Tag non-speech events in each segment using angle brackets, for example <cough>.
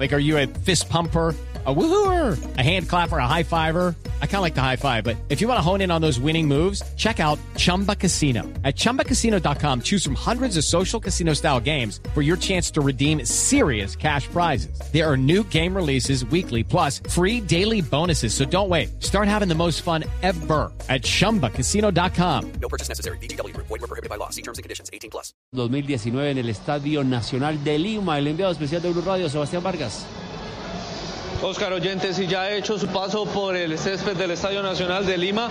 Like, are you a fist pumper? A woohooer, a hand clapper, a high fiver. I kind of like the high five, but if you want to hone in on those winning moves, check out Chumba Casino. At ChumbaCasino.com, choose from hundreds of social casino style games for your chance to redeem serious cash prizes. There are new game releases weekly, plus free daily bonuses. So don't wait. Start having the most fun ever at ChumbaCasino.com. No purchase necessary. BGW. Void were prohibited by law. See terms and conditions. 18 plus. 2019 en el Estadio Nacional de Lima. El enviado especial de Blue Radio, Sebastián Vargas. Yes. Oscar Oyentes, y ya ha hecho su paso por el césped del Estadio Nacional de Lima,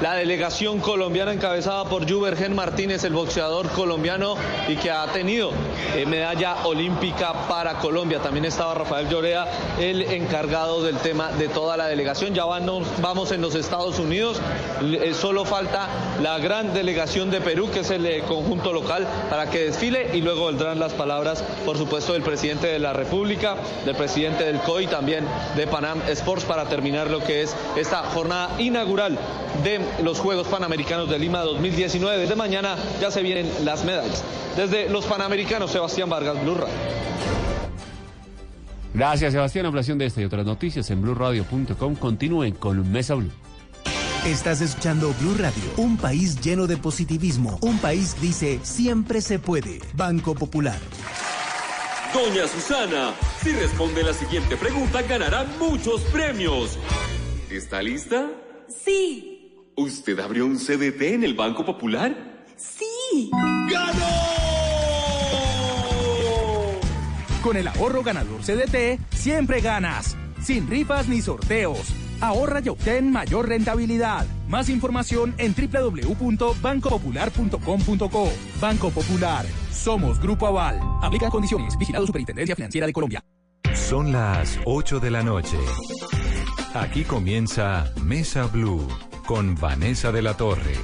la delegación colombiana encabezada por Juvergen Martínez, el boxeador colombiano y que ha tenido eh, medalla olímpica para Colombia. También estaba Rafael Llorea, el encargado del tema de toda la delegación. Ya vamos en los Estados Unidos, eh, solo falta la gran delegación de Perú, que es el eh, conjunto local, para que desfile y luego vendrán las palabras, por supuesto, del presidente de la República, del presidente del COI, también de Panam Sports para terminar lo que es esta jornada inaugural de los Juegos Panamericanos de Lima 2019. Desde mañana ya se vienen las medallas. Desde los Panamericanos, Sebastián Vargas, Blue Radio. Gracias, Sebastián. Ampliación de esta y otras noticias en BlueRadio.com. Continúen con Mesa Blue. Estás escuchando Blue Radio, un país lleno de positivismo, un país que dice siempre se puede. Banco Popular. Doña Susana, si responde la siguiente pregunta, ganará muchos premios. ¿Está lista? Sí. ¿Usted abrió un CDT en el Banco Popular? Sí. ¡Ganó! Con el ahorro ganador CDT, siempre ganas. Sin rifas ni sorteos. Ahorra y obtén mayor rentabilidad. Más información en www.bancopopular.com.co. Banco Popular. Somos Grupo Aval. Aplica condiciones. Vigilado Superintendencia Financiera de Colombia. Son las 8 de la noche. Aquí comienza Mesa Blue con Vanessa de la Torre.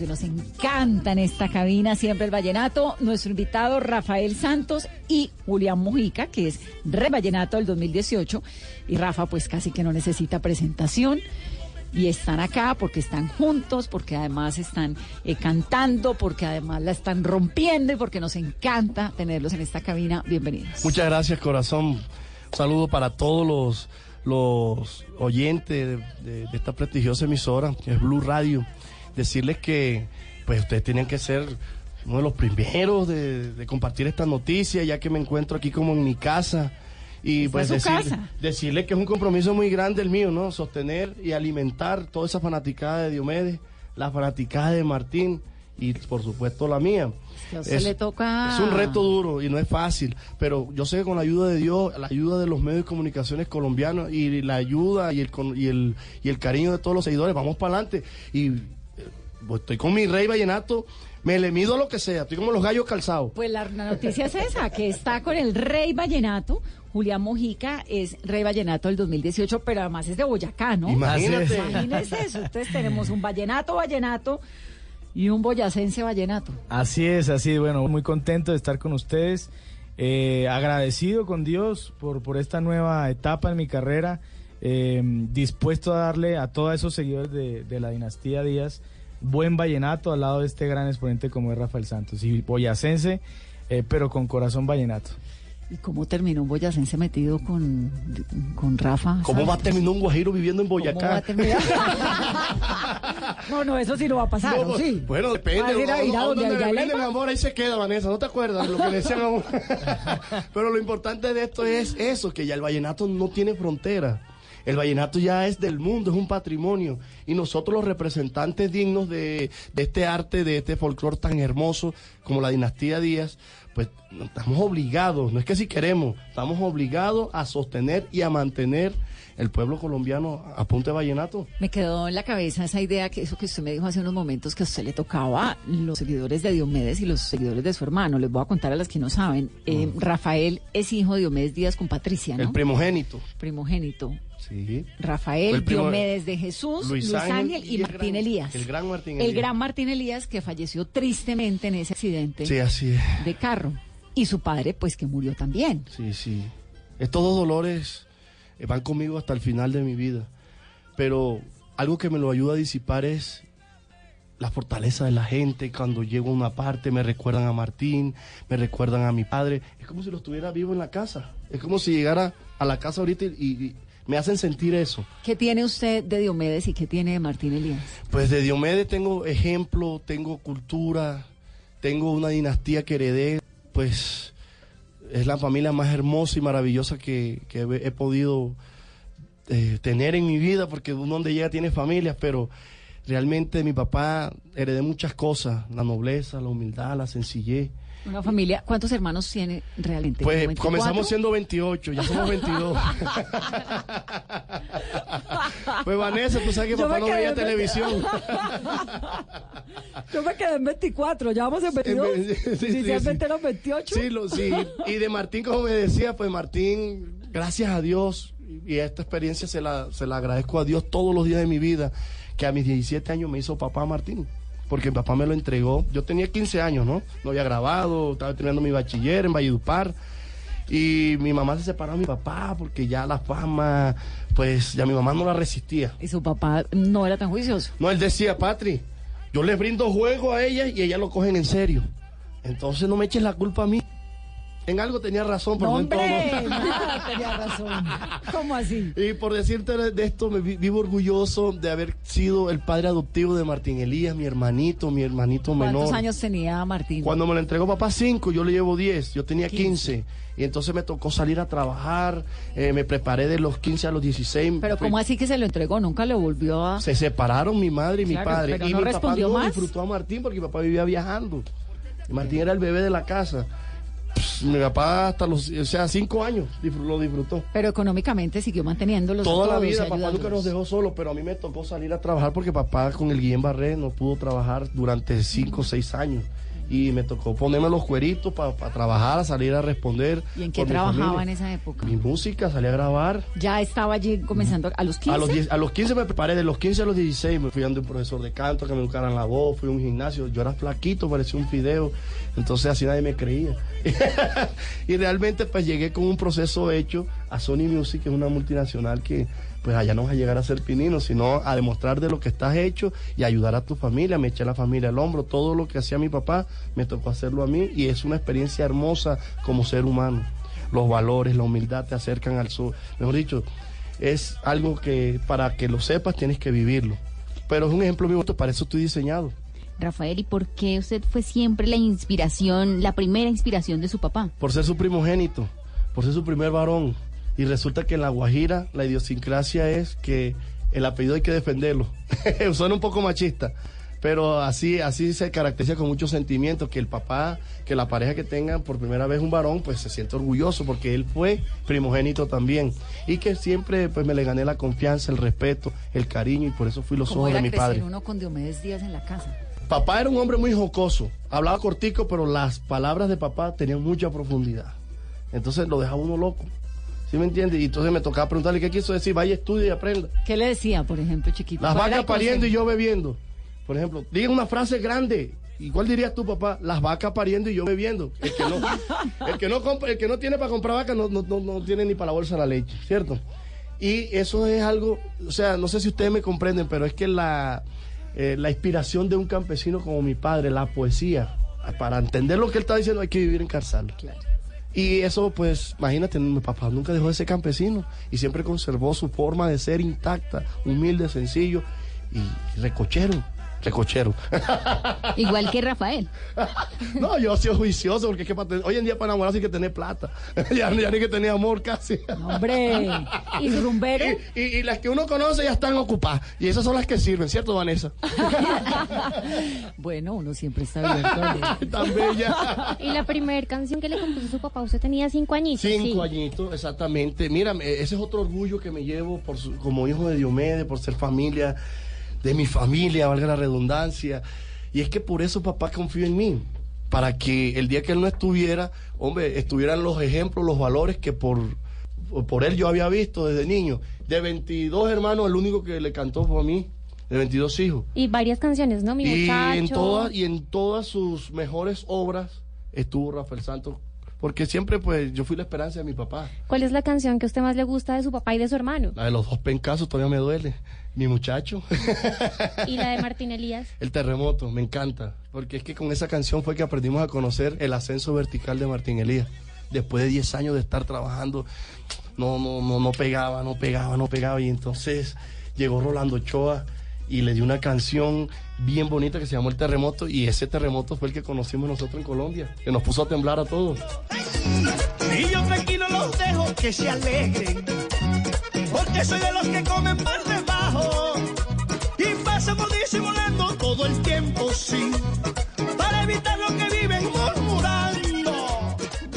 Que nos encanta en esta cabina, siempre el vallenato. Nuestro invitado Rafael Santos y Julián Mujica, que es Re Vallenato del 2018. Y Rafa, pues casi que no necesita presentación. Y están acá porque están juntos, porque además están eh, cantando, porque además la están rompiendo y porque nos encanta tenerlos en esta cabina. Bienvenidos. Muchas gracias, corazón. Un saludo para todos los, los oyentes de, de- de esta prestigiosa emisora, que es Blue Radio. Decirles que pues ustedes tienen que ser uno de los primeros de, de compartir esta noticia, ya que me encuentro aquí como en mi casa. Y pues su decirle, que es un compromiso muy grande el mío, ¿no? Sostener y alimentar toda esa fanaticada de Diomedes, la fanaticada de Martín y por supuesto la mía. Usted le toca- es un reto duro y no es fácil, pero yo sé que con la ayuda de Dios, la ayuda de los medios de comunicaciones colombianos y la ayuda y el, con- y el, y el cariño de todos los seguidores, vamos para adelante. Y pues, estoy con mi rey vallenato, me le mido a lo que sea, estoy como los gallos calzados. Pues la, la noticia es esa, que está con el Rey Vallenato. Julián Mojica es Rey Vallenato del 2018, pero además es de Boyacá, ¿no? Imagínate. Imagínese eso. Entonces tenemos un Vallenato Vallenato y un boyacense Vallenato. Así es, así, bueno, muy contento de estar con ustedes, eh, agradecido con Dios por, por esta nueva etapa en mi carrera, eh, dispuesto a darle a todos esos seguidores de, de la dinastía Díaz buen vallenato al lado de este gran exponente como es Rafael Santos, y boyacense, eh, pero con corazón vallenato. ¿Y cómo terminó un boyacense metido con, con Rafa? ¿Cómo va a terminar un guajiro viviendo en ¿Cómo va a Boyacá? terminar? <laughs> No, no, eso sí no va a pasar, No, ¿o pues, sí? Bueno, depende. ¿Va a ir a donde Leiva? amor, ahí se queda, Vanessa. ¿No te acuerdas lo que le decían? <laughs> Pero lo importante de esto es eso, que ya el vallenato no tiene frontera. El vallenato ya es del mundo, es un patrimonio. Y nosotros los representantes dignos de, de este arte, de este folclore tan hermoso como la dinastía Díaz, pues estamos obligados, no es que si queremos, estamos obligados a sostener y a mantener el pueblo colombiano a punta de vallenato. Me quedó en la cabeza esa idea que eso que usted me dijo hace unos momentos que a usted le tocaba los seguidores de Diomedes y los seguidores de su hermano. Les voy a contar a las que no saben. Eh, Rafael es hijo de Diomedes Díaz con Patricia, ¿no? El primogénito. primogénito. Sí. Rafael, Diomedes de Jesús, Luis, Luis Ángel, Ángel y, Martín gran- Elías. el gran Martín El Elías. gran Martín Elías que falleció tristemente en ese accidente Sí, así es. de carro. Y su padre, pues, que murió también. Sí, sí. Estos dos dolores eh, van conmigo hasta el final de mi vida. Pero algo que me lo ayuda a disipar es la fortaleza de la gente. Cuando llego a una parte me recuerdan a Martín, me recuerdan a mi padre. Es como si lo estuviera vivo en la casa. Es como si llegara a la casa ahorita y, y me hacen sentir eso. ¿Qué tiene usted de Diomedes y qué tiene de Martín Elías? Pues de Diomedes tengo ejemplo, tengo cultura, tengo una dinastía que heredé, pues es la familia más hermosa y maravillosa que, que he, he podido eh, tener en mi vida, porque uno donde llega tiene familias, pero realmente mi papá heredé muchas cosas, la nobleza, la humildad, la sencillez. Una familia, ¿cuántos hermanos tiene realmente? Pues ¿Como 24? comenzamos siendo 28, ya somos 22. <laughs> pues Vanessa, tú sabes que Yo papá no veía en- televisión. <laughs> Yo me quedé en 24, ya vamos en 22. <laughs> Sí, sí, Inicialmente sí. eran 28. Sí, lo, sí. Y de Martín, como me decía, pues Martín, gracias a Dios, y esta experiencia se la, se la agradezco a Dios todos los días de mi vida, que a mis 17 años me hizo papá Martín. Porque mi papá me lo entregó. Yo tenía 15 años, ¿no? No había grabado, estaba terminando mi bachiller en Valledupar. Y mi mamá se separó de mi papá porque ya la fama, pues ya mi mamá no la resistía. Y su papá no era tan juicioso. No, él decía, Patri, yo les brindo juego a ella y ellas lo cogen en serio. Entonces no me eches la culpa a mí. En algo tenía razón, pero No, no en todo. nada tenía <laughs> razón. ¿Cómo así? Y por decirte de esto, me vi- vivo orgulloso de haber sido el padre adoptivo de Martín Elías, mi hermanito, mi hermanito menor. ¿Cuántos años tenía Martín? Cuando me lo entregó papá 5, yo le llevo 10, yo tenía 15. Y entonces me tocó salir a trabajar, eh, me preparé de los 15 a los 16. Pero ¿cómo así que se lo entregó? Nunca lo volvió a... Se separaron mi madre y mi padre. pero y no mi papá no más. disfrutó a Martín porque mi papá vivía viajando. Martín era el bebé de la casa. Pss, mi papá hasta los, o sea, cinco años lo disfrutó. Pero económicamente siguió manteniéndolos a Toda la todos vida, papá nunca nos dejó solo, pero a mí me tocó salir a trabajar porque papá con el Guillén Barré no pudo trabajar durante cinco o seis años. Y me tocó ponerme los cueritos para trabajar, a salir a responder. ¿Y en qué trabajaba en esa época? Mi música, salí a grabar. Ya estaba allí comenzando a los 15. A los, 10 a los 15 me preparé, de los 15 a los 16 me fui dando un profesor de canto que me educaran la voz, fui a un gimnasio, yo era flaquito, parecía un fideo, entonces así nadie me creía. <laughs> y realmente pues llegué con un proceso hecho a Sony Music, que es una multinacional que pues allá no vas a llegar a ser pinino, sino a demostrar de lo que estás hecho y ayudar a tu familia, me eché a la familia al hombro, todo lo que hacía mi papá me tocó hacerlo a mí y es una experiencia hermosa como ser humano. Los valores, la humildad te acercan al sur. Mejor dicho, es algo que para que lo sepas tienes que vivirlo. Pero es un ejemplo vivo, para eso estoy diseñado. Rafael, ¿y por qué usted fue siempre la inspiración, la primera inspiración de su papá? Por ser su primogénito, por ser su primer varón. Y resulta que en La Guajira la idiosincrasia es que el apellido hay que defenderlo. <laughs> Suena un poco machista, pero así, así se caracteriza con muchos sentimientos, que el papá, que la pareja que tenga por primera vez un varón, pues se siente orgulloso porque él fue primogénito también. Y que siempre pues me le gané la confianza, el respeto, el cariño y por eso fui los ¿Cómo ojos de mi padre. uno con Diomedes Díaz en la casa? Papá era un hombre muy jocoso, hablaba cortico, pero las palabras de papá tenían mucha profundidad. Entonces lo dejaba uno loco. ¿Sí me entiende? Y entonces me tocaba preguntarle qué quiso decir, vaya, estudia y aprenda. ¿Qué le decía, por ejemplo, chiquito? Las ¿Cuál era vacas pariendo y yo bebiendo. Por ejemplo, diga una frase grande. ¿Y cuál dirías tú, papá? Las vacas pariendo y yo bebiendo. El que no, <laughs> el que no, compra- el que no tiene para comprar vacas no, no, no, no tiene ni para la bolsa la leche, ¿cierto? Y eso es algo, o sea, no sé si ustedes me comprenden, pero es que la, eh, la inspiración de un campesino como mi padre, la poesía, para entender lo que él está diciendo hay que vivir en Carzal. Y eso, pues, imagínate, mi papá nunca dejó de ser campesino y siempre conservó su forma de ser intacta, humilde, sencillo. y recochero, recochero. <laughs> Igual que Rafael. <laughs> No, yo soy juicioso porque es que para hoy en día para enamorarse hay que tener plata. <laughs> ya, ya ni que tener amor casi. Hombre, ¿y rumbero? Y, y- y las que uno conoce ya están ocupadas. Y esas son las que sirven, ¿cierto, Vanessa? Bueno, uno siempre está abierto. Tan bella. Y la primera canción que le compuso su papá, usted tenía cinco añitos. Cinco sí. añitos, exactamente. Mira, ese es otro orgullo que me llevo por su- como hijo de Diomedes, por ser familia de mi familia, valga la redundancia. Y es que por eso papá confío en mí, para que el día que él no estuviera, hombre, estuvieran los ejemplos, los valores que por, por él yo había visto desde niño. De 22 hermanos, el único que le cantó fue a mí, de 22 hijos. Y varias canciones, ¿no? Mi Y muchacho. en, todas, y en todas sus mejores obras estuvo Rafael Santos, porque siempre pues yo fui la esperanza de mi papá. ¿Cuál es la canción que a usted más le gusta de su papá y de su hermano? La de los dos pencasos todavía me duele. Mi muchacho. Y la de <laughs> Martín Elías. El terremoto, me encanta. Porque es que con esa canción fue que aprendimos a conocer el ascenso vertical de Martín Elías. Después de 10 años de estar trabajando, no, no, no, no pegaba, no pegaba, no pegaba. Y entonces llegó Rolando Ochoa y le dio una canción bien bonita que se llamó El Terremoto. Y ese terremoto fue el que conocimos nosotros en Colombia, que nos puso a temblar a todos. Y yo tranquilo los dejo que se alegren, porque soy de los que comen por debajo y pasamos disimulando todo el tiempo, sí, para evitar lo que viven murmurando.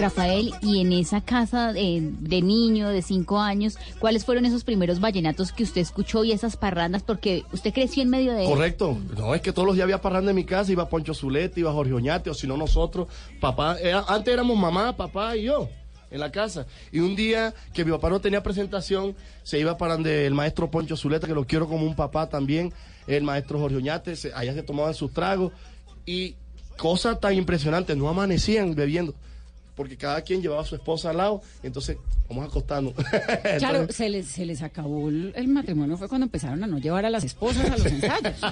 Rafael, y en esa casa de, niño de cinco años, ¿cuáles fueron esos primeros vallenatos que usted escuchó y esas parrandas? Porque usted creció en medio de... Correcto. No, es que todos los días había parranda en mi casa, iba Poncho Zuleta, iba Jorge Oñate, o si no nosotros, papá, antes éramos mamá, papá y yo en la casa. Y un día que mi papá no tenía presentación, se iba para donde el maestro Poncho Zuleta, que lo quiero como un papá también, el maestro Jorge Oñate, se- allá se tomaban sus tragos y cosas tan impresionantes, no amanecían bebiendo. Porque cada quien llevaba a su esposa al lado, y entonces vamos acostando. <laughs> Claro, se les, se les acabó el, el matrimonio fue cuando empezaron a no llevar a las esposas a los ensayos. <laughs>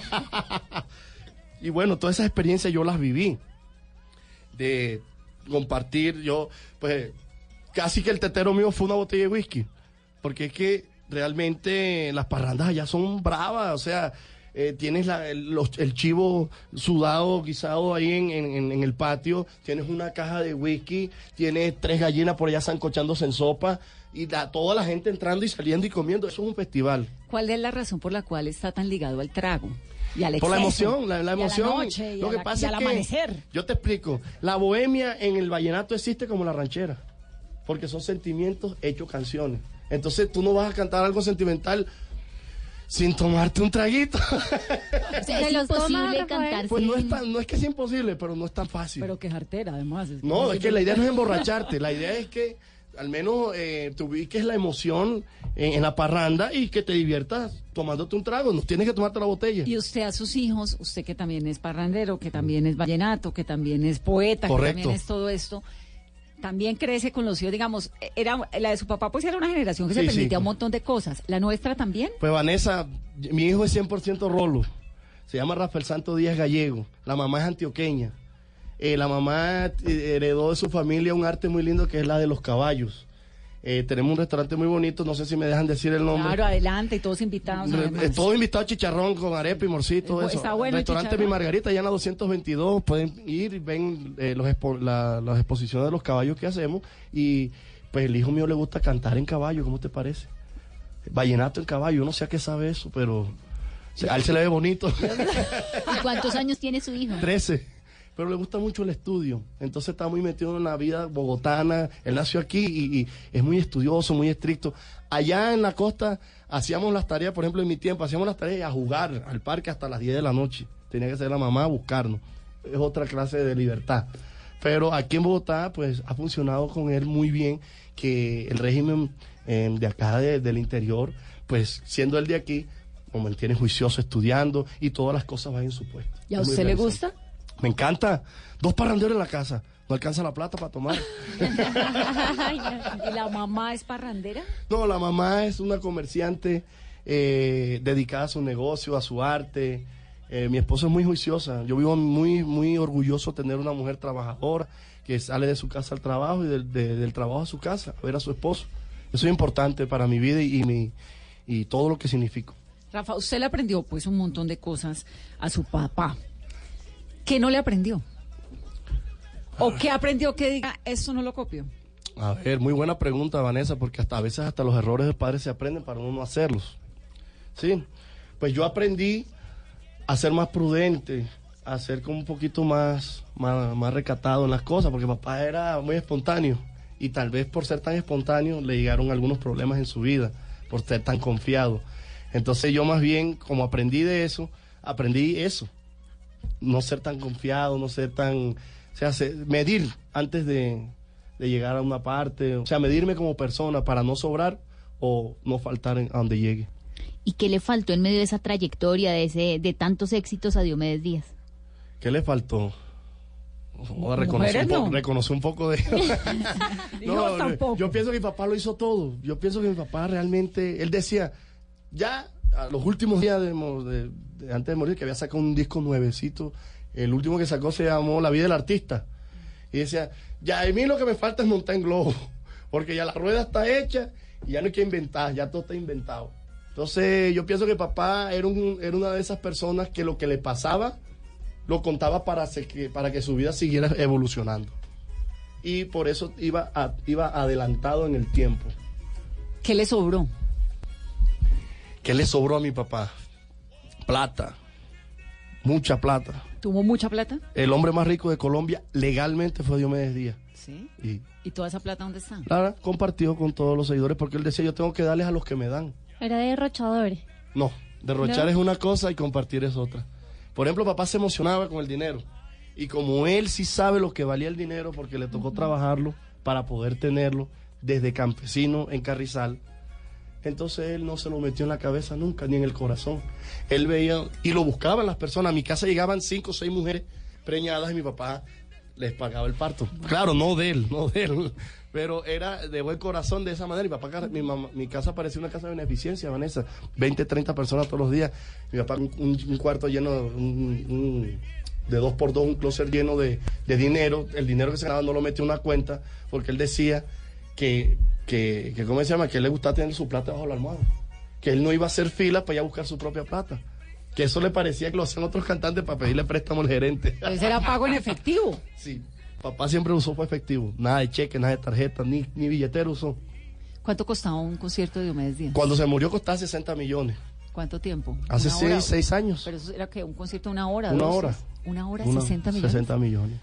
Y bueno, todas esas experiencias yo las viví. De compartir, yo, pues, casi que el tetero mío fue una botella de whisky. Porque es que realmente las parrandas allá son bravas. O sea, eh, tienes la- el, los- el chivo sudado, guisado ahí en, en- el patio. Tienes una caja de whisky. Tienes tres gallinas por allá zancochándose en sopa. Y la- toda la gente entrando y saliendo y comiendo. Eso es un festival. ¿Cuál es la razón por la cual está tan ligado al trago? Y al Por la emoción, la, la y a emoción. noche, y Lo a que la- pasa y al es que amanecer. yo te explico, la bohemia en el vallenato existe como la ranchera, porque son sentimientos hechos canciones. Entonces tú no vas a cantar algo sentimental sin tomarte un traguito. O sea, ¿Se <laughs> es imposible cantar Pues no es, tan- no es que es imposible, pero no es tan fácil. Pero que jartera, además. No, es que la idea no es emborracharte, la idea es que al menos eh, te ubiques la emoción en, en la parranda y que te diviertas tomándote un trago, no tienes que tomarte la botella. Y usted a sus hijos, usted que también es parrandero, que también es vallenato, que también es poeta, que también es todo esto, también crece con los hijos, digamos, era la de su papá pues era una generación que se sí. permitía un montón de cosas. ¿La nuestra también? Pues Vanessa, mi hijo es 100% rolo. Se llama Rafael Santo Díaz Gallego. La mamá es antioqueña. Eh, la mamá eh, heredó de su familia un arte muy lindo que es la de los caballos. Eh, tenemos un restaurante muy bonito, no sé si me dejan decir el nombre. Claro, adelante, y todos invitados. Además. eh, todo invitado a chicharrón con arepa y morcito, Eh, eso. está bueno el Restaurante. Mi Margarita, allá en la 222, pueden ir y ven eh, los expo- la- las exposiciones de los caballos que hacemos. Y pues el hijo mío le gusta cantar en caballo, ¿cómo te parece? Vallenato en caballo, yo no sé a qué sabe eso, pero a él se le ve bonito. <laughs> ¿Y cuántos años tiene su hijo? 13. Pero le gusta mucho el estudio. Entonces está muy metido en la vida bogotana. Él nació aquí y, y es muy estudioso, muy estricto. Allá en la costa hacíamos las tareas, por ejemplo, en mi tiempo, hacíamos las tareas a jugar al parque hasta las 10 de la noche. Tenía que ser la mamá a buscarnos. Es otra clase de libertad. Pero aquí en Bogotá, pues ha funcionado con él muy bien, que el régimen eh, de acá de- del interior, pues siendo él de aquí, lo mantiene juicioso estudiando y todas las cosas van en su puesto. ¿Y a usted le gusta? Me encanta. Dos parranderos en la casa. No alcanza la plata para tomar. <laughs> ¿Y la mamá es parrandera? No, la mamá es una comerciante eh, dedicada a su negocio, a su arte. Eh, mi esposa es muy juiciosa. Yo vivo muy, muy orgulloso de tener una mujer trabajadora que sale de su casa al trabajo y del, de- del trabajo a su casa a ver a su esposo. Eso es importante para mi vida y, y mi, y todo lo que significo. Rafa, usted le aprendió pues un montón de cosas a su papá. ¿Qué no le aprendió? ¿O qué aprendió que diga, esto no lo copio? A ver, muy buena pregunta, Vanessa, porque hasta a veces hasta los errores de padres se aprenden para uno no hacerlos. Sí, pues yo aprendí a ser más prudente, a ser como un poquito más, más, más recatado en las cosas, porque papá era muy espontáneo y tal vez por ser tan espontáneo le llegaron algunos problemas en su vida, por ser tan confiado. Entonces yo más bien, como aprendí de eso, aprendí eso, no ser tan confiado, no ser tan, o sea, se- medir antes de, de llegar a una parte, o sea, medirme como persona para no sobrar o no faltar en- a donde llegue. ¿Y qué le faltó en medio de esa trayectoria, de, ese, de tantos éxitos a Diomedes Díaz? ¿Qué le faltó? Reconocí, Mujeres un poco, no. reconocí un poco de... <laughs> Tampoco. yo pienso que mi papá lo hizo todo. Yo pienso que mi papá realmente... Él decía, ya a los últimos días de, antes de morir, que había sacado un disco nuevecito. El último que sacó se llamó La vida del artista. Y decía, ya a mí lo que me falta es montar en globo. <laughs> Porque ya la rueda está hecha y ya no hay que inventar, ya todo está inventado. Entonces yo pienso que papá era, un- era una de esas personas que lo que le pasaba lo contaba para, que, para que su vida siguiera evolucionando. Y por eso iba, iba adelantado en el tiempo. ¿Qué le sobró? ¿Qué le sobró a mi papá? Plata. Mucha plata. ¿Tuvo mucha plata? El hombre más rico de Colombia legalmente fue Diomedes Díaz. Sí. Y ¿Y toda esa plata dónde está? Lara compartió con todos los seguidores porque él decía, yo tengo que darles a los que me dan. Era derrochador. No, derrochar No. es una cosa y compartir es otra. Por ejemplo, papá se emocionaba con el dinero. Y como él sí sabe lo que valía el dinero porque le tocó trabajarlo para poder tenerlo desde campesino en Carrizal, entonces él no se lo metió en la cabeza nunca, ni en el corazón. Él veía y lo buscaban las personas. A mi casa llegaban cinco o seis mujeres preñadas y mi papá les pagaba el parto. Claro, no de él, no de él. Pero era de buen corazón de esa manera. Mi papá, mi, casa parecía una casa de beneficencia, Vanessa. 20, 30 personas todos los días. Mi papá, un, cuarto lleno, un- de dos por dos, un closet lleno de, de dinero. El dinero que se ganaba no lo metía en una cuenta porque él decía que, que, que, ¿cómo se llama? Que él le gustaba tener su plata bajo la almohada. Que él no iba a hacer fila para ir a buscar su propia plata. Que eso le parecía que lo hacían otros cantantes para pedirle préstamo al gerente. Entonces era pago en efectivo. <laughs> Sí. Papá siempre usó fue efectivo. Nada de cheque, nada de tarjeta, ni, ni billetero usó. ¿Cuánto costaba un concierto de Diomedes Díaz? Cuando se murió costaba 60 millones. ¿Cuánto tiempo? Hace ¿Una seis, hora? seis años. Pero eso era que un concierto de una hora. Una dos hora. Una hora, Una- 60 millones. 60 millones.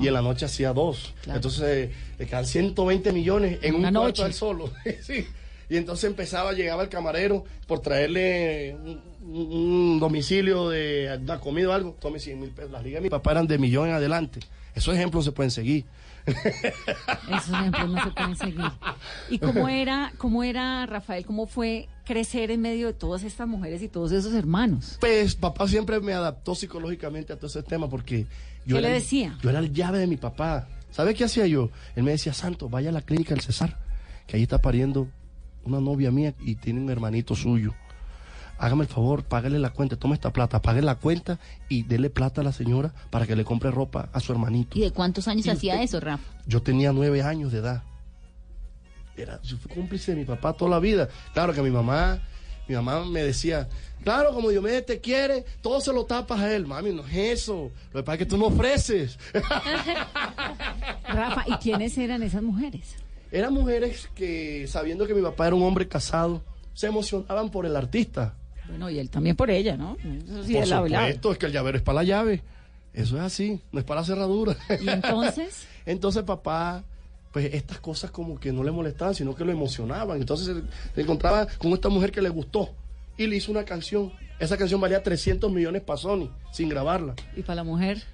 Y en la noche hacía dos. Claro. Entonces le quedan 120 millones en Una un noche. cuarto al solo. <laughs> sí. Y entonces empezaba, llegaba el camarero por traerle un, domicilio de una comida o algo. Tome 100 mil pesos. Las ligas de mi papá eran de millón en adelante. Esos ejemplos se pueden seguir. Esos ejemplos no se pueden seguir. ¿Y cómo <laughs> era, cómo era, Rafael, cómo fue crecer en medio de todas estas mujeres y todos esos hermanos? Pues papá siempre me adaptó psicológicamente a todo ese tema porque yo ¿Qué era le decía? yo era el llave de mi papá. ¿Sabe qué hacía yo? Él me decía, Santo, vaya a la clínica del César, que ahí está pariendo una novia mía y tiene un hermanito suyo. Hágame el favor, págale la cuenta, tome esta plata, pague la cuenta y dele plata a la señora para que le compre ropa a su hermanito. ¿Y de cuántos años Y hacía usted- eso, Rafa? Yo tenía nueve años de edad. Era, yo fui cómplice de mi papá toda la vida. Claro que mi mamá, mi mamá me decía, claro, como Diomedes te quiere, todo se lo tapas a él. Mami, no es eso. Lo que pasa es que tú no ofreces. <laughs> Rafa, ¿y quiénes eran esas mujeres? Eran mujeres que, sabiendo que mi papá era un hombre casado, se emocionaban por el artista. Bueno, y él también por ella, ¿no? Eso sí, por lado. supuesto, es que el llavero es para la llave. Eso es así, no es para la cerradura. ¿Y entonces? <laughs> Entonces papá, pues estas cosas como que no le molestaban, sino que lo emocionaban. Entonces se, se encontraba con esta mujer que le gustó y le hizo una canción. Esa canción valía 300 millones para Sony, sin grabarla. ¿Y para la mujer? <laughs>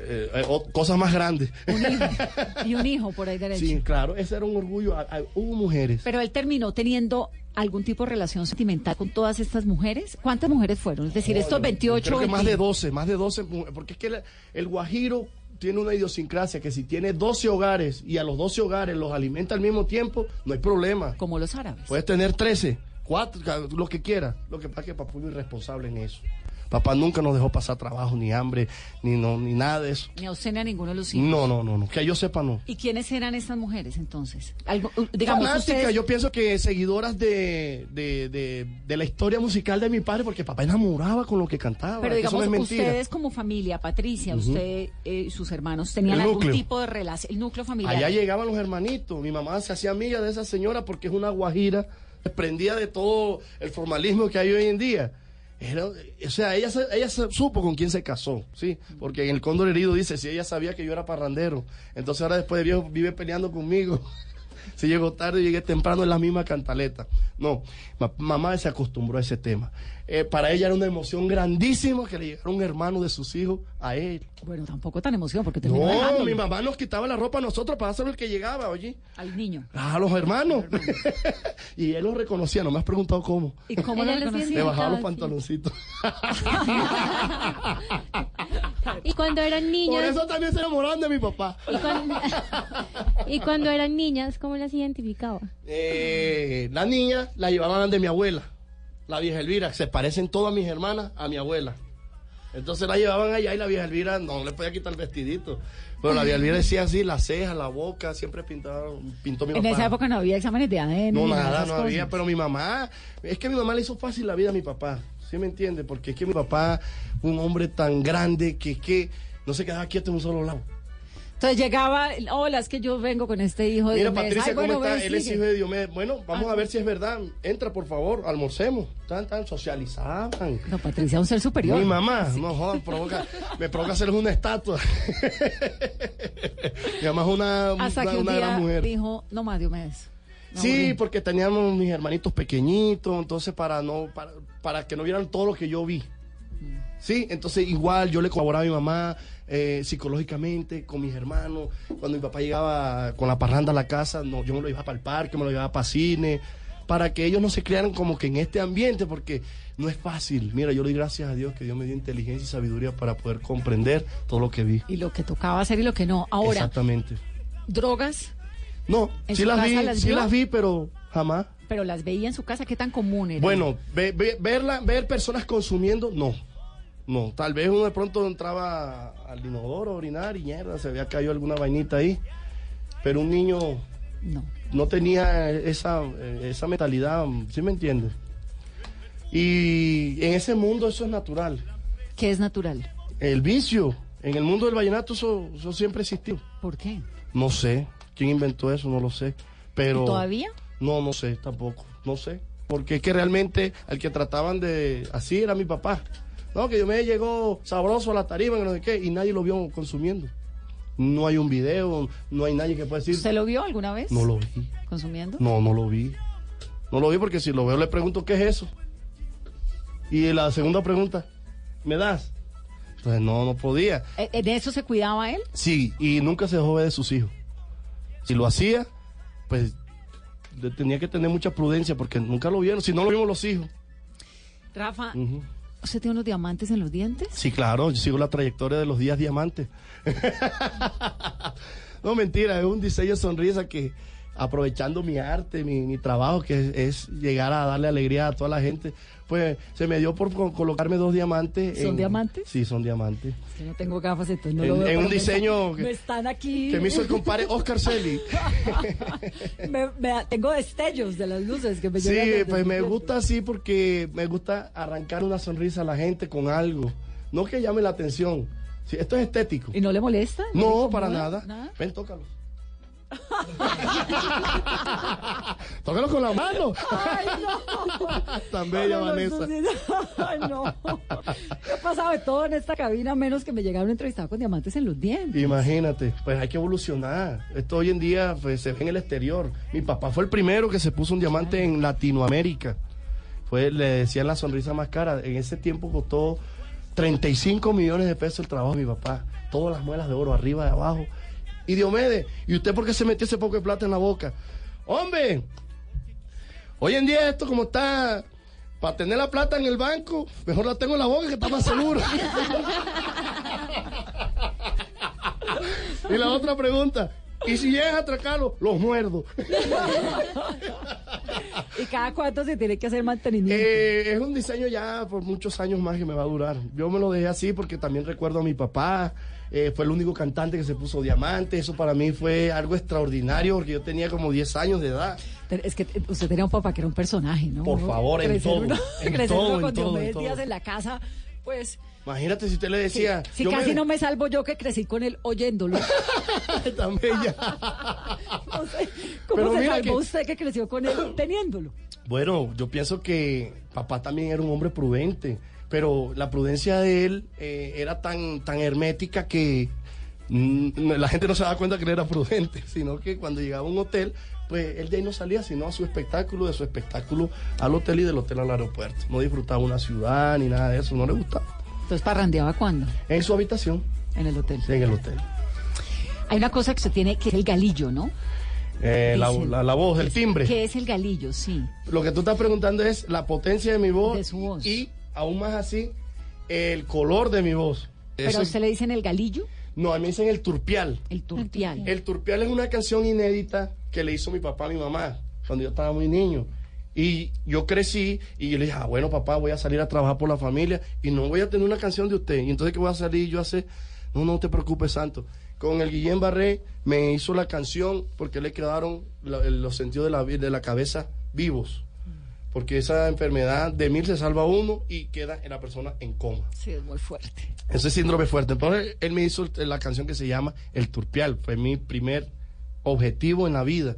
Eh, eh, o- cosas más grandes. Un hijo. <laughs> Y un hijo por ahí derecho. Sí, claro, ese era un orgullo. Hubo mujeres. Pero él terminó teniendo algún tipo de relación sentimental con todas estas mujeres. ¿Cuántas mujeres fueron? Es decir, estos 28 Creo que más 20. de 12, más de 12, mu- porque es que el guajiro tiene una idiosincrasia que si tiene 12 hogares y a los 12 hogares los alimenta al mismo tiempo, no hay problema. Como los árabes. Puedes tener 13, 4, lo que quieras. Lo que pasa es que papá es irresponsable en eso. Papá nunca nos dejó pasar trabajo, ni hambre, ni, no, ni nada de eso. Ni a usted ni a ninguno de los hijos. No, no, no, no. Que yo sepa, no. ¿Y quiénes eran estas mujeres entonces? Algo, digamos, Fanática, ustedes- yo pienso que seguidoras de, de, de, de la historia musical de mi padre, porque papá enamoraba con lo que cantaba. Pero que eso digamos, no es ustedes como familia, Patricia, usted y sus hermanos, ¿tenían El algún núcleo. tipo de relación? El núcleo familiar. Allá llegaban los hermanitos. Mi mamá se hacía amiga de esa señora porque es una guajira, desprendida de todo el formalismo que hay hoy en día. O sea, ella, ella supo con quién se casó, ¿sí? Porque en el Cóndor Herido dice, si ella sabía que yo era parrandero, entonces ahora después de viejo vive peleando conmigo. <laughs> si llegó tarde, llegué temprano en la misma cantaleta. No, ma- mamá se acostumbró a ese tema. Eh, para ella era una emoción grandísima que le llegara un hermano de sus hijos a él. Bueno, tampoco tan emoción porque terminó No, dejándolo mi mamá nos quitaba la ropa a nosotros para hacer el que llegaba, oye. al niño. A los hermanos. <laughs> y él los reconocía, no me has preguntado cómo. ¿Y cómo lo los reconocía? Le bajaba los pantaloncitos. <laughs> Y cuando eran niñas. Por eso también se enamoraron de mi papá. Y cuando, <laughs> y cuando eran niñas, ¿cómo las identificaba? Eh, la niña la llevaban de mi abuela, la vieja Elvira. Se parecen todas mis hermanas a mi abuela. Entonces la llevaban allá y la vieja Elvira no le podía quitar el vestidito. Pero la vieja Elvira decía así, las cejas, la boca, siempre pintaba, pintó mi En papá. esa época no había exámenes de ADN. No, nada, no cosas. había, pero mi mamá, es que mi mamá le hizo fácil la vida a mi papá, ¿sí me entiende? Porque es que mi papá, un hombre tan grande que es que no se quedaba quieto en un solo lado. Entonces llegaba, hola, es que yo vengo con este hijo de Mira, Diomedes. Patricia, Ay, bueno, ¿cómo está? ven, Él es hijo de Diomedes. Bueno, vamos Ah. a ver si es verdad. Entra, por favor, almorcemos. Tan, tan socializaban. No, Patricia, un ser superior. Mi mamá, no jodan, provoca, me provoca hacerles una estatua. <laughs> mamá es una, Hasta una, que un una gran día mujer. dijo, no más Diomedes. Me Sí, porque teníamos mis hermanitos pequeñitos, entonces para no para, para que no vieran todo lo que yo vi. Sí, entonces igual yo le colaboraba a mi mamá eh, psicológicamente, con mis hermanos. Cuando mi papá llegaba con la parranda a la casa, no, yo me lo llevaba para el parque, me lo llevaba para cine, para que ellos no se crearan como que en este ambiente, porque no es fácil. Mira, yo le doy gracias a Dios que Dios me dio inteligencia y sabiduría para poder comprender todo lo que vi. Y lo que tocaba hacer y lo que no. Ahora, Exactamente. drogas, No, ¿En sí las vi, las sí vio? las vi, pero jamás. pero las veía en su casa, ¿qué tan común era? Bueno, ve- ve- verla, ver personas consumiendo, no. No, tal vez uno de pronto entraba al inodoro a orinar y mierda, se había caído alguna vainita ahí. Pero un niño no, no tenía esa, eh, esa mentalidad, ¿sí me entiendes? Y en ese mundo eso es natural. ¿Qué es natural? El vicio, en el mundo del vallenato eso, eso siempre existió. ¿Por qué? No sé, quién inventó eso, no lo sé. Pero... ¿Y todavía? No, no sé tampoco, no sé. Porque es que realmente al que trataban de... Así era mi papá. No, que yo me llegó sabroso a la tarima, que no sé qué, y nadie lo vio consumiendo. No hay un video, no hay nadie que pueda decir... ¿Usted lo vio alguna vez? No lo vi. ¿Consumiendo? No, no lo vi. No lo vi porque si lo veo le pregunto qué es eso. Y la segunda pregunta, ¿me das? Entonces no, no podía. ¿Eh, eh, ¿De eso se cuidaba él? Sí, y nunca se dejó ver de sus hijos. Si lo hacía, pues tenía que tener mucha prudencia porque nunca lo vieron. Si no lo vimos los hijos. Rafa. ¿Usted tiene unos diamantes en los dientes? Sí, claro, yo sigo la trayectoria de los días diamantes. <laughs> no, mentira, es un diseño sonrisa que aprovechando mi arte, mi, mi trabajo, que es, es llegar a darle alegría a toda la gente, pues se me dio por co- colocarme dos diamantes. ¿Son en- diamantes? Sí, son diamantes. Es que no tengo gafas, entonces no En- lo veo. en un diseño que- Me están aquí. Que me hizo el compadre Oscar Celi. <laughs> Me- me- tengo destellos de las luces que me Sí, pues me gusta así porque me gusta arrancar una sonrisa a la gente con algo. No que llame la atención. Sí, esto es estético. ¿Y no le molesta? le No, para nada. ¿Nada? Ven, tócalo. Tócalo con la mano. Ay, no. Tan bella, No, no, Vanessa. Ay, no. Yo he pasado de todo en esta cabina, menos que me llegaron entrevistados con diamantes en los dientes. Imagínate, pues hay que evolucionar. Esto hoy en día pues, se ve en el exterior. Mi papá fue el primero que se puso un diamante en Latinoamérica. Fue, le decían la sonrisa más cara. En ese tiempo costó 35 millones de pesos el trabajo de mi papá. Todas las muelas de oro, arriba y abajo. Y Diomedes, ¿y usted por qué se metió ese poco de plata en la boca? Hombre, hoy en día esto como está, para tener la plata en el banco, mejor la tengo en la boca que está más seguro. <laughs> Y la otra pregunta, ¿y si llegas a atracarlo? Los muerdo. ¿Y cada cuánto se tiene que hacer mantenimiento? Eh, es un diseño ya por muchos años más que me va a durar. Yo me lo dejé así porque también recuerdo a mi papá. Eh, fue el único cantante que se puso diamante. Eso para mí fue algo extraordinario porque yo tenía como 10 años de edad. Es que usted tenía un papá que era un personaje, ¿no? Por favor, en todo, uno- en <laughs> todo, uno en con todo, en todo. Díaz en la casa, pues... Imagínate si usted le decía. Si casi me- no me salvo yo que crecí con él oyéndolo. <laughs> Tan bella. <laughs> No sé, ¿Cómo Pero se salvó que- usted que creció con él teniéndolo? Bueno, yo pienso que papá también era un hombre prudente, pero la prudencia de él eh, era tan, tan hermética que mm, la gente no se daba cuenta que él era prudente, <laughs> sino que cuando llegaba a un hotel, pues él de ahí no salía sino a su espectáculo, de su espectáculo al hotel y del hotel al aeropuerto. No disfrutaba una ciudad ni nada de eso, no le gustaba. Entonces, ¿parrandeaba cuándo? En su habitación, En el hotel. en el hotel. Hay una cosa que se tiene que es el galillo, ¿no? Eh, la, la voz, el timbre. ¿Qué es el galillo? Sí. Lo que tú estás preguntando es la potencia de mi voz, De su voz. y aún más así, el color de mi voz. ¿Pero Eso usted le dicen el galillo? No, a mí me dicen el turpial. El turpial. El turpial es una canción inédita que le hizo mi papá a mi mamá cuando yo estaba muy niño. Y yo crecí y yo le dije, ah, bueno, papá, voy a salir a trabajar por la familia y no voy a tener una canción de usted. Y entonces, ¿qué voy a salir yo a hacer? No, no te preocupes, Santo. Con el Guillén Barré me hizo la canción porque le quedaron los sentidos de la, de la cabeza vivos. Porque esa enfermedad de mil se salva uno y queda en la persona en coma. Sí, es muy fuerte. Ese síndrome fuerte. Entonces, él me hizo la canción que se llama El Turpial. Fue mi primer objetivo en la vida.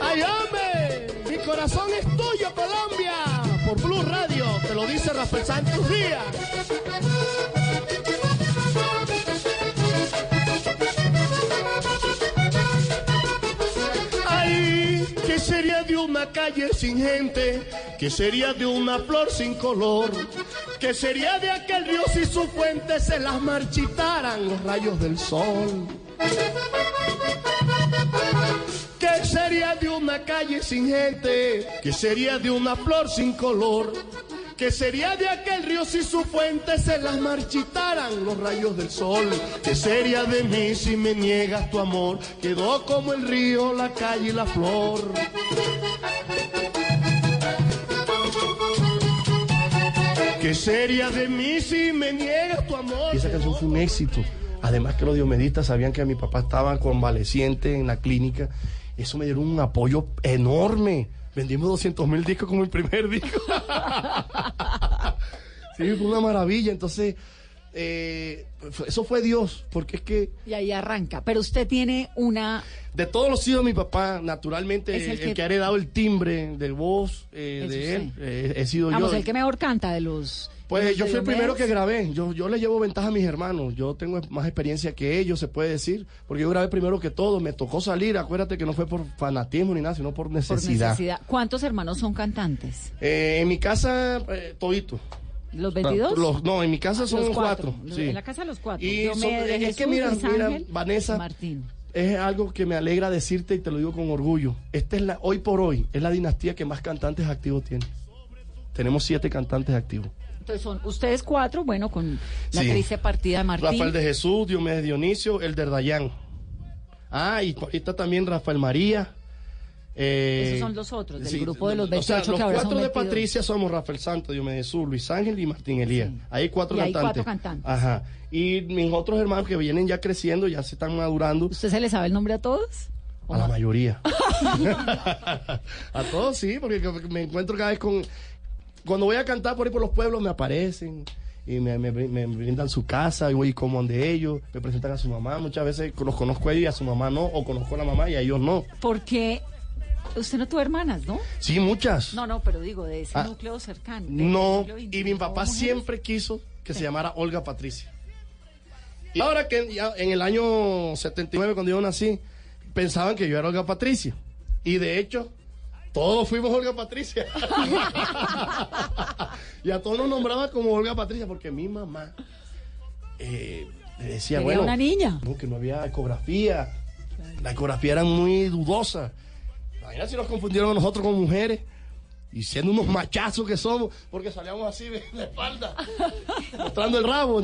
¡Ay, hombre! Mi corazón es tuyo, Colombia. Por Blue Radio, te lo dice Rafael Santos Díaz. Una calle sin gente? ¿Qué sería de una flor sin color? ¿Qué sería de aquel río si sus fuentes se las marchitaran los rayos del sol? ¿Qué sería de una calle sin gente? ¿Qué sería de una flor sin color? ¿Qué sería de aquel río si sus fuentes se las marchitaran los rayos del sol? ¿Qué sería de mí si me niegas tu amor? Quedó como el río, la calle y la flor. ¿Qué sería de mí si me niegas tu amor? Y esa canción fue un éxito. Además que los diomedistas sabían que mi papá estaba convaleciente en la clínica. Eso me dieron un apoyo enorme. Vendimos 200 mil discos como el primer disco. <laughs> sí, fue una maravilla. Entonces, eh, eso fue Dios, porque es que Y ahí arranca. Pero usted tiene una... de todos los hijos de mi papá, naturalmente, el el, que- que... ha heredado el timbre de voz eh, de él, eh, he sido Vamos, yo. el que mejor canta de los... Pues de yo fui el primero que grabé. Yo, yo le llevo ventaja a mis hermanos. Yo tengo más experiencia que ellos, se puede decir. Porque yo grabé primero que todo. Me tocó salir. Acuérdate que no fue por fanatismo ni nada, sino por Por necesidad. necesidad. ¿Cuántos hermanos son cantantes? Eh, en mi casa, eh, todito. ¿Los 22? Los- no, en mi casa son Los cuatro. cuatro. sí. En la casa los cuatro. Y son- es que Jesús, mira, Luis mira, Ángel, Vanessa, Martín. es algo que me alegra decirte y te lo digo con orgullo. Esta es la, hoy por hoy, es la dinastía que más cantantes activos tiene. Tenemos siete cantantes activos. Entonces son ustedes cuatro, bueno, con la Sí. triste partida de Martín. Rafael de Jesús, Diomedes Dionisio, el de Dayán. Ah, y ahorita también Rafael María. Eh, Esos son los otros, del sí, grupo de los o sea, 28 los que ahora son cuatro de 22. Patricia somos Rafael Santos, Diomedes Jesús, Luis Ángel y Martín Elías. Ahí hay cuatro Y hay cantantes. cuatro cantantes. Ajá. Y mis otros hermanos que vienen ya creciendo, ya se están madurando. ¿Usted se le sabe el nombre a todos? A la mayoría. <laughs> <laughs> a todos sí, porque me encuentro cada vez con... Cuando voy a cantar por ahí por los pueblos me aparecen y me, me- me brindan su casa y voy y como donde ellos, me presentan a su mamá. Muchas veces los conozco a ellos y a su mamá no, o conozco a la mamá y a ellos no. Porque usted no tuvo hermanas, ¿no? Sí, muchas. No, no, pero digo, de ese Ah, núcleo cercano. No, núcleo y mi papá siempre quiso que se llamara Olga Patricia. Y ahora que ya en el año 79, cuando yo nací, pensaban que yo era Olga Patricia. Y de hecho, todos fuimos Olga Patricia. <laughs> y a todos nos nombraban como Olga Patricia, porque mi mamá eh, le decía, bueno, una niña. no, que no había ecografía. La ecografía era muy dudosa. Imagina si nos confundieron a nosotros con mujeres. Y siendo unos machazos que somos, porque salíamos así <laughs> de espalda, mostrando el rabo.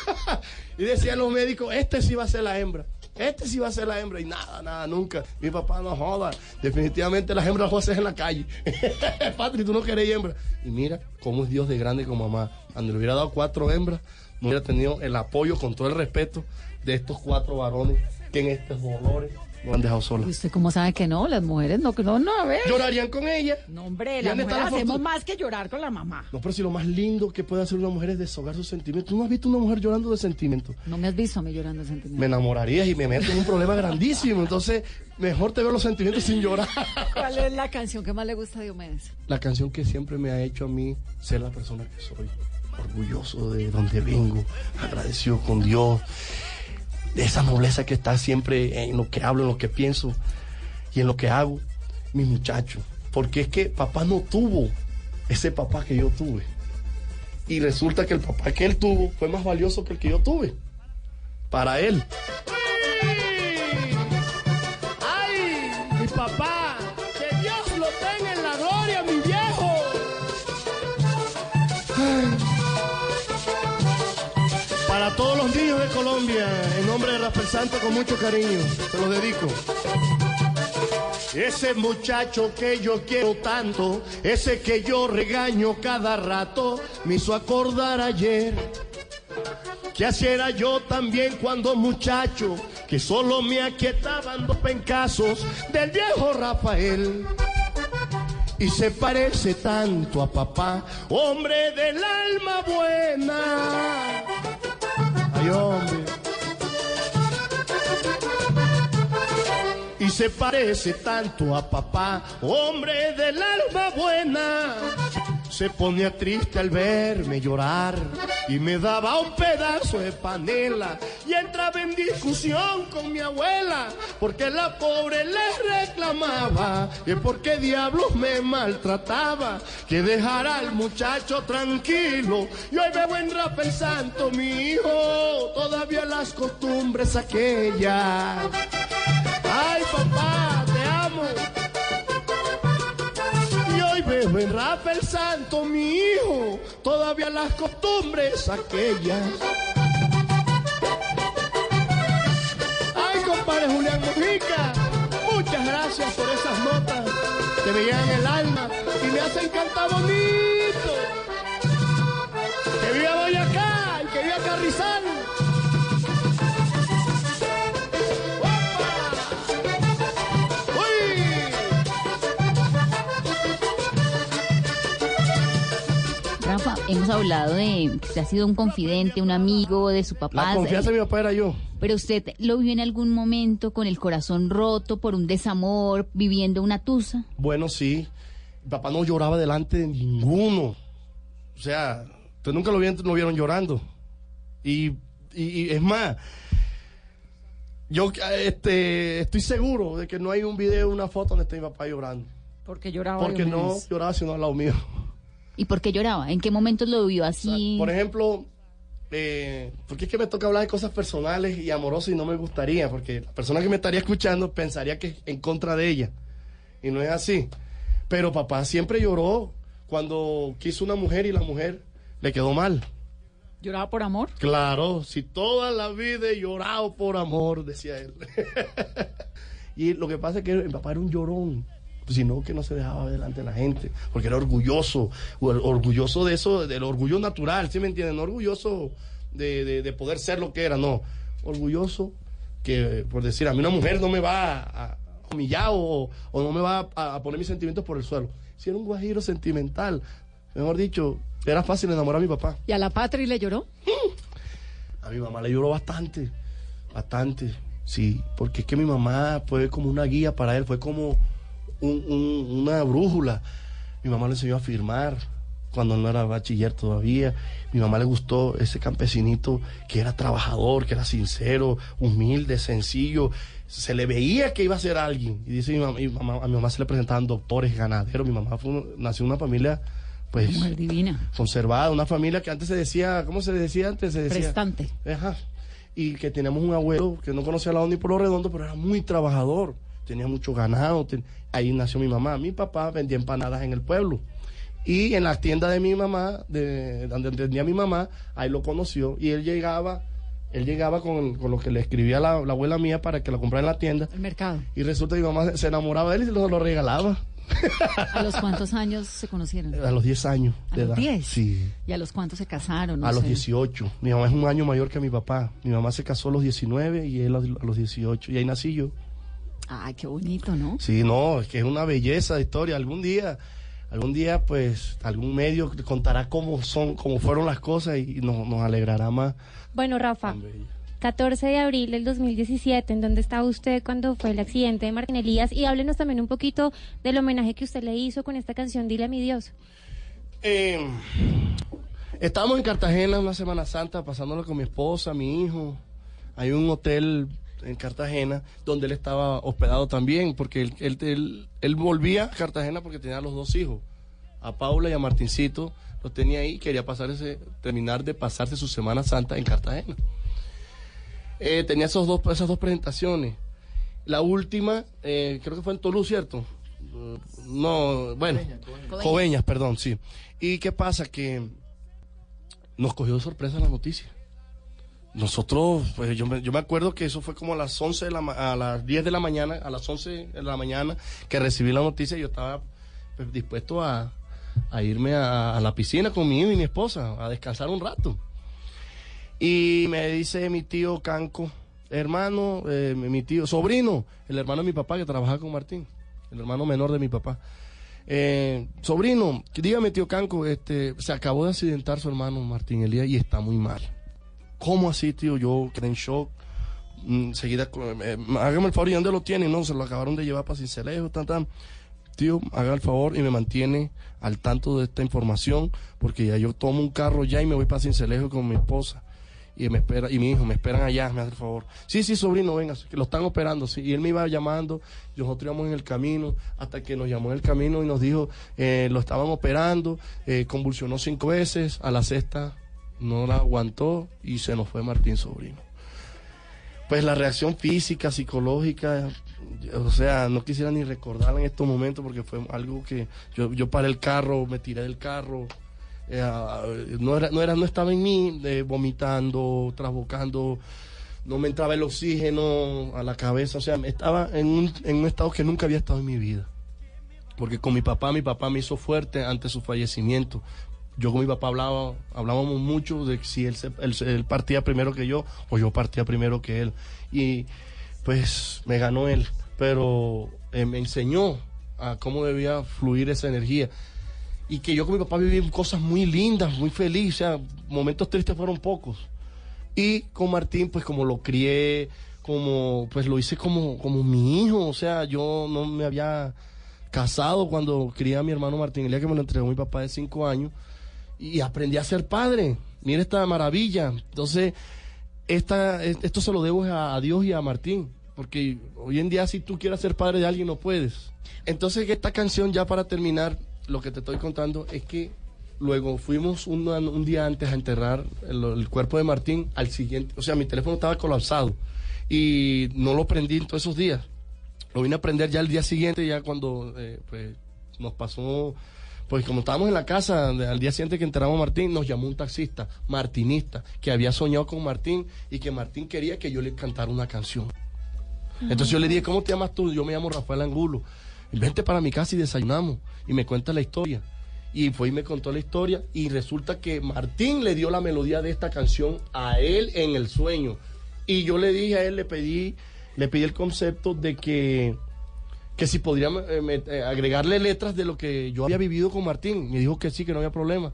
<laughs> y decían los médicos, este sí va a ser la hembra. Este sí va a ser la hembra y nada, nada, nunca. Mi papá no joda. Definitivamente las hembras las hacer en la calle. <laughs> Patri, tú no querés hembra. Y mira cómo es Dios de grande con mamá. Cuando le hubiera dado cuatro hembras, no hubiera tenido el apoyo con todo el respeto de estos cuatro varones que en estos dolores lo han dejado sola. ¿Y usted cómo sabe que no? Las mujeres no, no, no, a ver. ¿Llorarían con ella? No, hombre, ¿Y las mujeres la hacemos más que llorar con la mamá. No, pero si lo más lindo que puede hacer una mujer es deshogar sus sentimientos. ¿Tú no has visto una mujer llorando de sentimientos? No me has visto a mí llorando de sentimientos. Me enamorarías y me meto en un problema grandísimo. Entonces, mejor te veo los sentimientos sin llorar. ¿Cuál es la canción que más le gusta a Diomedes? La canción que siempre me ha hecho a mí ser la persona que soy. Orgulloso de donde vengo, agradecido con Dios, esa nobleza que está siempre en lo que hablo, en lo que pienso y en lo que hago, mi muchacho. Porque es que papá no tuvo ese papá que yo tuve. Y resulta que el papá que él tuvo fue más valioso que el que yo tuve. Para él. ¡Ay! Mi papá, que Dios lo tenga en la gloria, mi viejo. Ay. Para todos los niños de Colombia, nombre de Rafael Santo, con mucho cariño, se los dedico. Ese muchacho que yo quiero tanto, ese que yo regaño cada rato, me hizo acordar ayer que así era yo también cuando muchacho, que solo me aquietaban dos pencazos del viejo Rafael. Y se parece tanto a papá, hombre del alma buena. Se parece tanto a papá, hombre del alma buena. Se ponía triste al verme llorar y me daba un pedazo de panela y entraba en discusión con mi abuela porque la pobre le reclamaba que por qué diablos me maltrataba que dejara al muchacho tranquilo y hoy veo en Rafael Santo mi hijo todavía las costumbres aquellas ay papá te amo y hoy veo en Rafael Santo, mi hijo, todavía las costumbres aquellas. Ay, compadre Julián Mujica, muchas gracias por esas notas que me llegan el alma y me hacen cantar bonito. Que viva Boyacá y que viva Carrizal. Hemos hablado de que usted ha sido un confidente, un amigo de su papá. La confianza de mi papá era yo. Pero usted lo vio en algún momento con el corazón roto por un desamor, viviendo una tusa. Bueno, sí. Mi papá no lloraba delante de ninguno. O sea, ustedes nunca lo vieron, lo vieron llorando. Y, y- y es más, yo este, estoy seguro de que no hay un video, una foto donde esté mi papá llorando. Porque lloraba Porque no lloraba sino al lado mío. ¿Y por qué lloraba? ¿En qué momentos lo vio así? Por ejemplo, eh, porque es que me toca hablar de cosas personales y amorosas y no me gustaría, porque la persona que me estaría escuchando pensaría que es en contra de ella. Y no es así. Pero papá siempre lloró cuando quiso una mujer y la mujer le quedó mal. ¿Lloraba por amor? Claro, si toda la vida he llorado por amor, decía él. <laughs> y lo que pasa es que mi papá era un llorón, sino que no se dejaba ver delante de la gente, porque era orgulloso, or- orgulloso de eso, del orgullo natural, ¿sí me entienden? No orgulloso de, de- de poder ser lo que era, no. Orgulloso que, por decir, a mí una mujer no me va a, humillar o, o no me va a, a poner mis sentimientos por el suelo. Si era un guajiro sentimental, mejor dicho, era fácil enamorar a mi papá. ¿Y a la Patri le lloró? A mi mamá le lloró bastante, bastante, sí, porque es que mi mamá fue como una guía para él, fue como un- un- una brújula. Mi mamá le enseñó a firmar cuando no era bachiller todavía. Mi mamá le gustó ese campesinito que era trabajador, que era sincero, humilde, sencillo. Se le veía que iba a ser alguien. Y dice mi mamá, mi mamá- a mi mamá se le presentaban doctores, ganaderos. Mi mamá fue nació en una familia, pues, Mujer divina. conservada, una familia que antes se decía, ¿cómo se decía antes? Se decía, Prestante. Ajá. Y que teníamos un abuelo que no conocía la onda ni por lo redondo, pero era muy trabajador. Tenía mucho ganado. ten- Ahí nació mi mamá. Mi papá vendía empanadas en el pueblo. Y en la tienda de mi mamá, de donde vendía mi mamá, ahí lo conoció. Y él llegaba Él llegaba con, con lo que le escribía la, la abuela mía para que lo comprara en la tienda. El mercado. Y resulta que mi mamá se enamoraba de él y se lo, lo regalaba. <laughs> ¿A los <laughs> cuántos años se conocieron? A los 10 años ¿A de los edad. 10? Sí. ¿Y a los cuántos se casaron? No a los sé. 18. Mi mamá es un año mayor que mi papá. Mi mamá se casó a los 19 y él a a los 18. Y ahí nací yo. Ay, qué bonito, ¿no? Sí, no, es que es una belleza de historia. Algún día, algún día, pues, algún medio contará cómo son, cómo fueron las cosas y nos, nos alegrará más. Bueno, Rafa, 14 de abril del 2017, ¿en dónde estaba usted cuando fue el accidente de Martín Elías? Y háblenos también un poquito del homenaje que usted le hizo con esta canción Dile a mi Dios. Eh, estábamos en Cartagena una Semana Santa, pasándolo con mi esposa, mi hijo. Hay un hotel en Cartagena donde él estaba hospedado también, porque él, él, él- él volvía a Cartagena porque tenía a los dos hijos, a Paula y a Martincito, los tenía ahí, quería pasar ese, terminar de pasarse su Semana Santa en Cartagena. Eh, tenía esos dos, esas dos presentaciones. La última, eh, creo que fue en Toulouse, ¿cierto? No, bueno, Coveñas. Coveñas, perdón, sí. ¿Y qué pasa? Que nos cogió de sorpresa la noticia. Nosotros, pues yo me, yo me acuerdo que eso fue como a las 11 de la, a las 10 de la mañana, a las 11 de la mañana que recibí la noticia, yo estaba pues, dispuesto a, a irme a, a la piscina con mi hijo y mi esposa, a descansar un rato. Y me dice mi tío Canco, hermano, eh, mi tío, sobrino, el hermano de mi papá que trabajaba con Martín, el hermano menor de mi papá. Eh, sobrino, dígame tío Canco, este, se acabó de accidentar su hermano Martín Elías y está muy mal. ¿Cómo así, tío? Yo quedé en shock. Mm, Enseguida, eh, hágame el favor, ¿y dónde lo tienen? No, se lo acabaron de llevar para Cincelejo, tan, tan. Tío, haga el favor y me mantiene al tanto de esta información, porque ya yo tomo un carro ya y me voy para Cincelejo con mi esposa. Y me espera, y mi hijo, me esperan allá, me hace el favor. Sí, sí, sobrino, venga, lo están operando, sí. Y él me iba llamando, nosotros íbamos en el camino, hasta que nos llamó en el camino y nos dijo, eh, lo estaban operando, eh, convulsionó cinco veces, a la sexta no la aguantó y se nos fue Martín Sobrino. Pues la reacción física, psicológica, o sea, no quisiera ni recordarla en estos momentos porque fue algo que yo, yo paré el carro, me tiré del carro, eh, no, era, no, era, no estaba en mí, eh, vomitando, trasbocando, no me entraba el oxígeno a la cabeza, o sea, estaba en un, en un estado que nunca había estado en mi vida. Porque con mi papá, mi papá me hizo fuerte ante su fallecimiento. Yo con mi papá hablaba, hablábamos mucho de si él, se- él, partía primero que yo o yo partía primero que él. Y pues me ganó él, pero eh, me enseñó a cómo debía fluir esa energía. Y que yo con mi papá viví cosas muy lindas, muy felices, o sea, momentos tristes fueron pocos. Y con Martín, pues como lo crié, como pues lo hice como, como mi hijo, o sea, yo no me había casado cuando crié a mi hermano Martín, el día que me lo entregó mi papá de cinco años, y aprendí a ser padre. Mira esta maravilla. Entonces, esta, esto se lo debo a, Dios y a Martín, porque hoy en día si tú quieres ser padre de alguien no puedes. Entonces, esta canción ya para terminar, lo que te estoy contando es que luego fuimos un, día antes a enterrar el, el cuerpo de Martín al siguiente, o sea, mi teléfono estaba colapsado y no lo prendí en todos esos días. Lo vine a prender ya el día siguiente, ya cuando eh, pues, nos pasó, pues como estábamos en la casa, al día siguiente que enterramos a Martín, nos llamó un taxista, martinista, que había soñado con Martín y que Martín quería que yo le cantara una canción. Entonces yo le dije, ¿cómo te llamas tú? Yo me llamo Rafael Angulo. Vente para mi casa y desayunamos. Y me cuenta la historia. Y fue y me contó la historia. Y resulta que Martín le dio la melodía de esta canción a él en el sueño. Y yo le dije a él, le pedí, le pedí el concepto de que, que si podría eh, eh, agregarle letras de lo que yo había vivido con Martín. Me dijo que sí, que no había problema.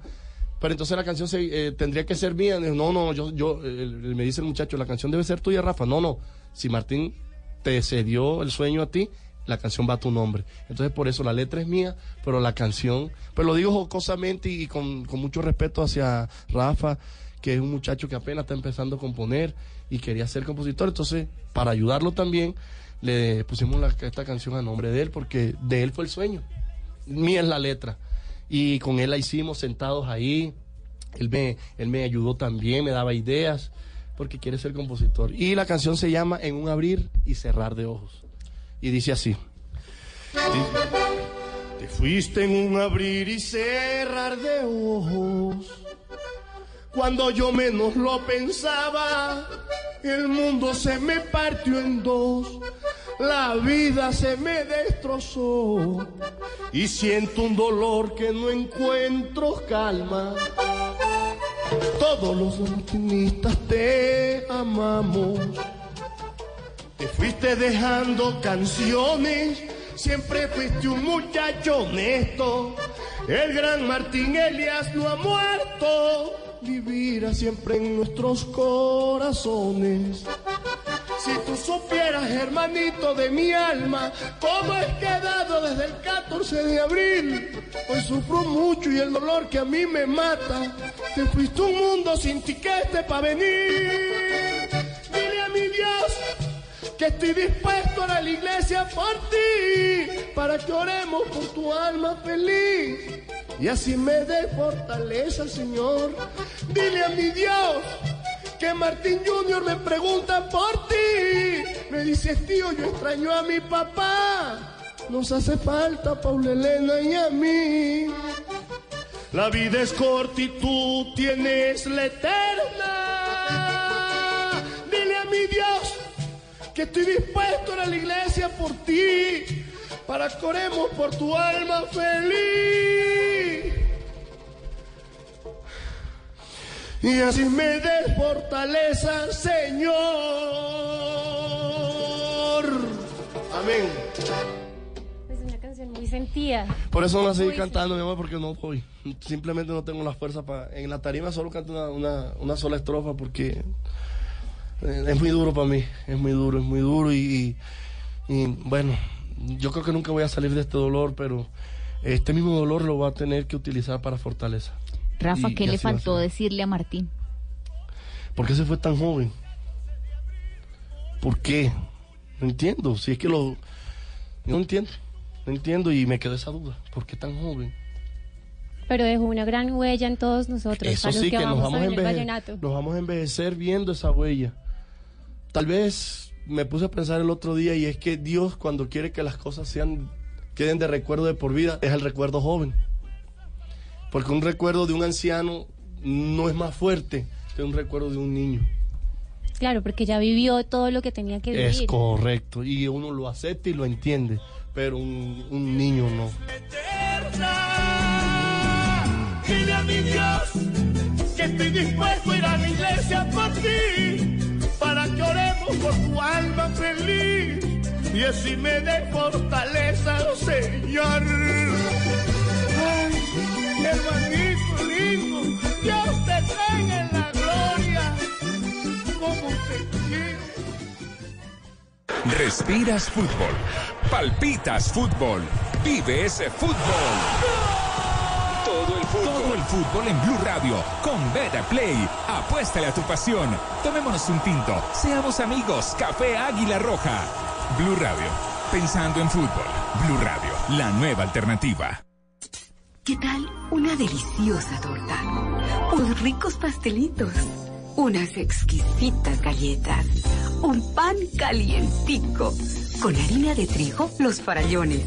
Pero entonces la canción se, eh, tendría que ser mía. No, no, yo, yo me dice el muchacho, la canción debe ser tuya, Rafa. No, no. Si Martín te cedió el sueño a ti, la canción va a tu nombre. Entonces por eso la letra es mía, pero la canción, pero lo digo jocosamente y con, con mucho respeto hacia Rafa, que es un muchacho que apenas está empezando a componer y quería ser compositor. Entonces, para ayudarlo también, le pusimos esta canción a nombre de él, porque de él fue el sueño. Mía es la letra. Y con él la hicimos sentados ahí. Él me, él me ayudó también, me daba ideas, porque quiere ser compositor. Y la canción se llama En un abrir y cerrar de ojos. Y dice así. Te fuiste en un abrir y cerrar de ojos. Cuando yo menos lo pensaba, el mundo se me partió en dos, la vida se me destrozó y siento un dolor que no encuentro calma. Todos los optimistas te amamos. Te fuiste dejando canciones, siempre fuiste un muchacho honesto. El gran Martín Elias no ha muerto, vivirá siempre en nuestros corazones. Si tú supieras, hermanito de mi alma, cómo he quedado desde el 14 de abril. Hoy sufro mucho y el dolor que a mí me mata. Te fuiste un mundo sin tiquete para venir. Dile a mi Dios que estoy dispuesto a la iglesia por ti, para que oremos por tu alma feliz. Y así me dé fortaleza, Señor. Dile a mi Dios que Martín Junior me pregunta por ti. Me dices, tío, yo extraño a mi papá. Nos hace falta Paula Elena y a mí. La vida es corta y tú tienes la eterna. Que estoy dispuesto a la iglesia por ti, para que oremos por tu alma feliz. Y así me des fortaleza, Señor. Amén. Es una canción muy sentida. Por eso no la seguí cantando, mi amor, porque no voy. Simplemente no tengo la fuerza para... En la tarima solo canto una, una, una sola estrofa porque es muy duro para mí. Es muy duro, es muy duro y, y, y, bueno, yo creo que nunca voy a salir de este dolor, pero este mismo dolor lo voy a tener que utilizar para fortaleza. Rafa, Y- ¿qué y le va faltó decirle a Martín? ¿Por qué se fue tan joven? ¿Por qué? No entiendo. Si es que lo... No entiendo. No entiendo y me quedó esa duda. ¿Por qué tan joven? Pero dejó una gran huella en todos nosotros, Eso para los sí, que, nos vamos a a ver el enveje- vallenato. nos vamos a envejecer viendo esa huella. Tal vez me puse a pensar el otro día y es que Dios cuando quiere que las cosas sean queden de recuerdo de por vida es el recuerdo joven. Porque un recuerdo de un anciano no es más fuerte que un recuerdo de un niño. Claro, porque ya vivió todo lo que tenía que vivir. Es correcto. Y uno lo acepta y lo entiende. Pero un, un niño no. Dile a mi Dios que estoy dispuesto a ir a la iglesia por ti, para que oremos por tu alma feliz y así me dé fortaleza, Señor. Ay, hermanito lindo, Dios te tenga en la gloria, como te quiero. Respiras fútbol, palpitas fútbol, vive ese fútbol. Todo el fútbol. En Blue Radio con Beta Play. Apuéstale a tu pasión. Tomémonos un tinto. Seamos amigos. Café Águila Roja. Blue Radio. Pensando en fútbol. Blue Radio. La nueva alternativa. ¿Qué tal una deliciosa torta? Unos ricos pastelitos, unas exquisitas galletas, un pan calientico, con harina de trigo, los farallones.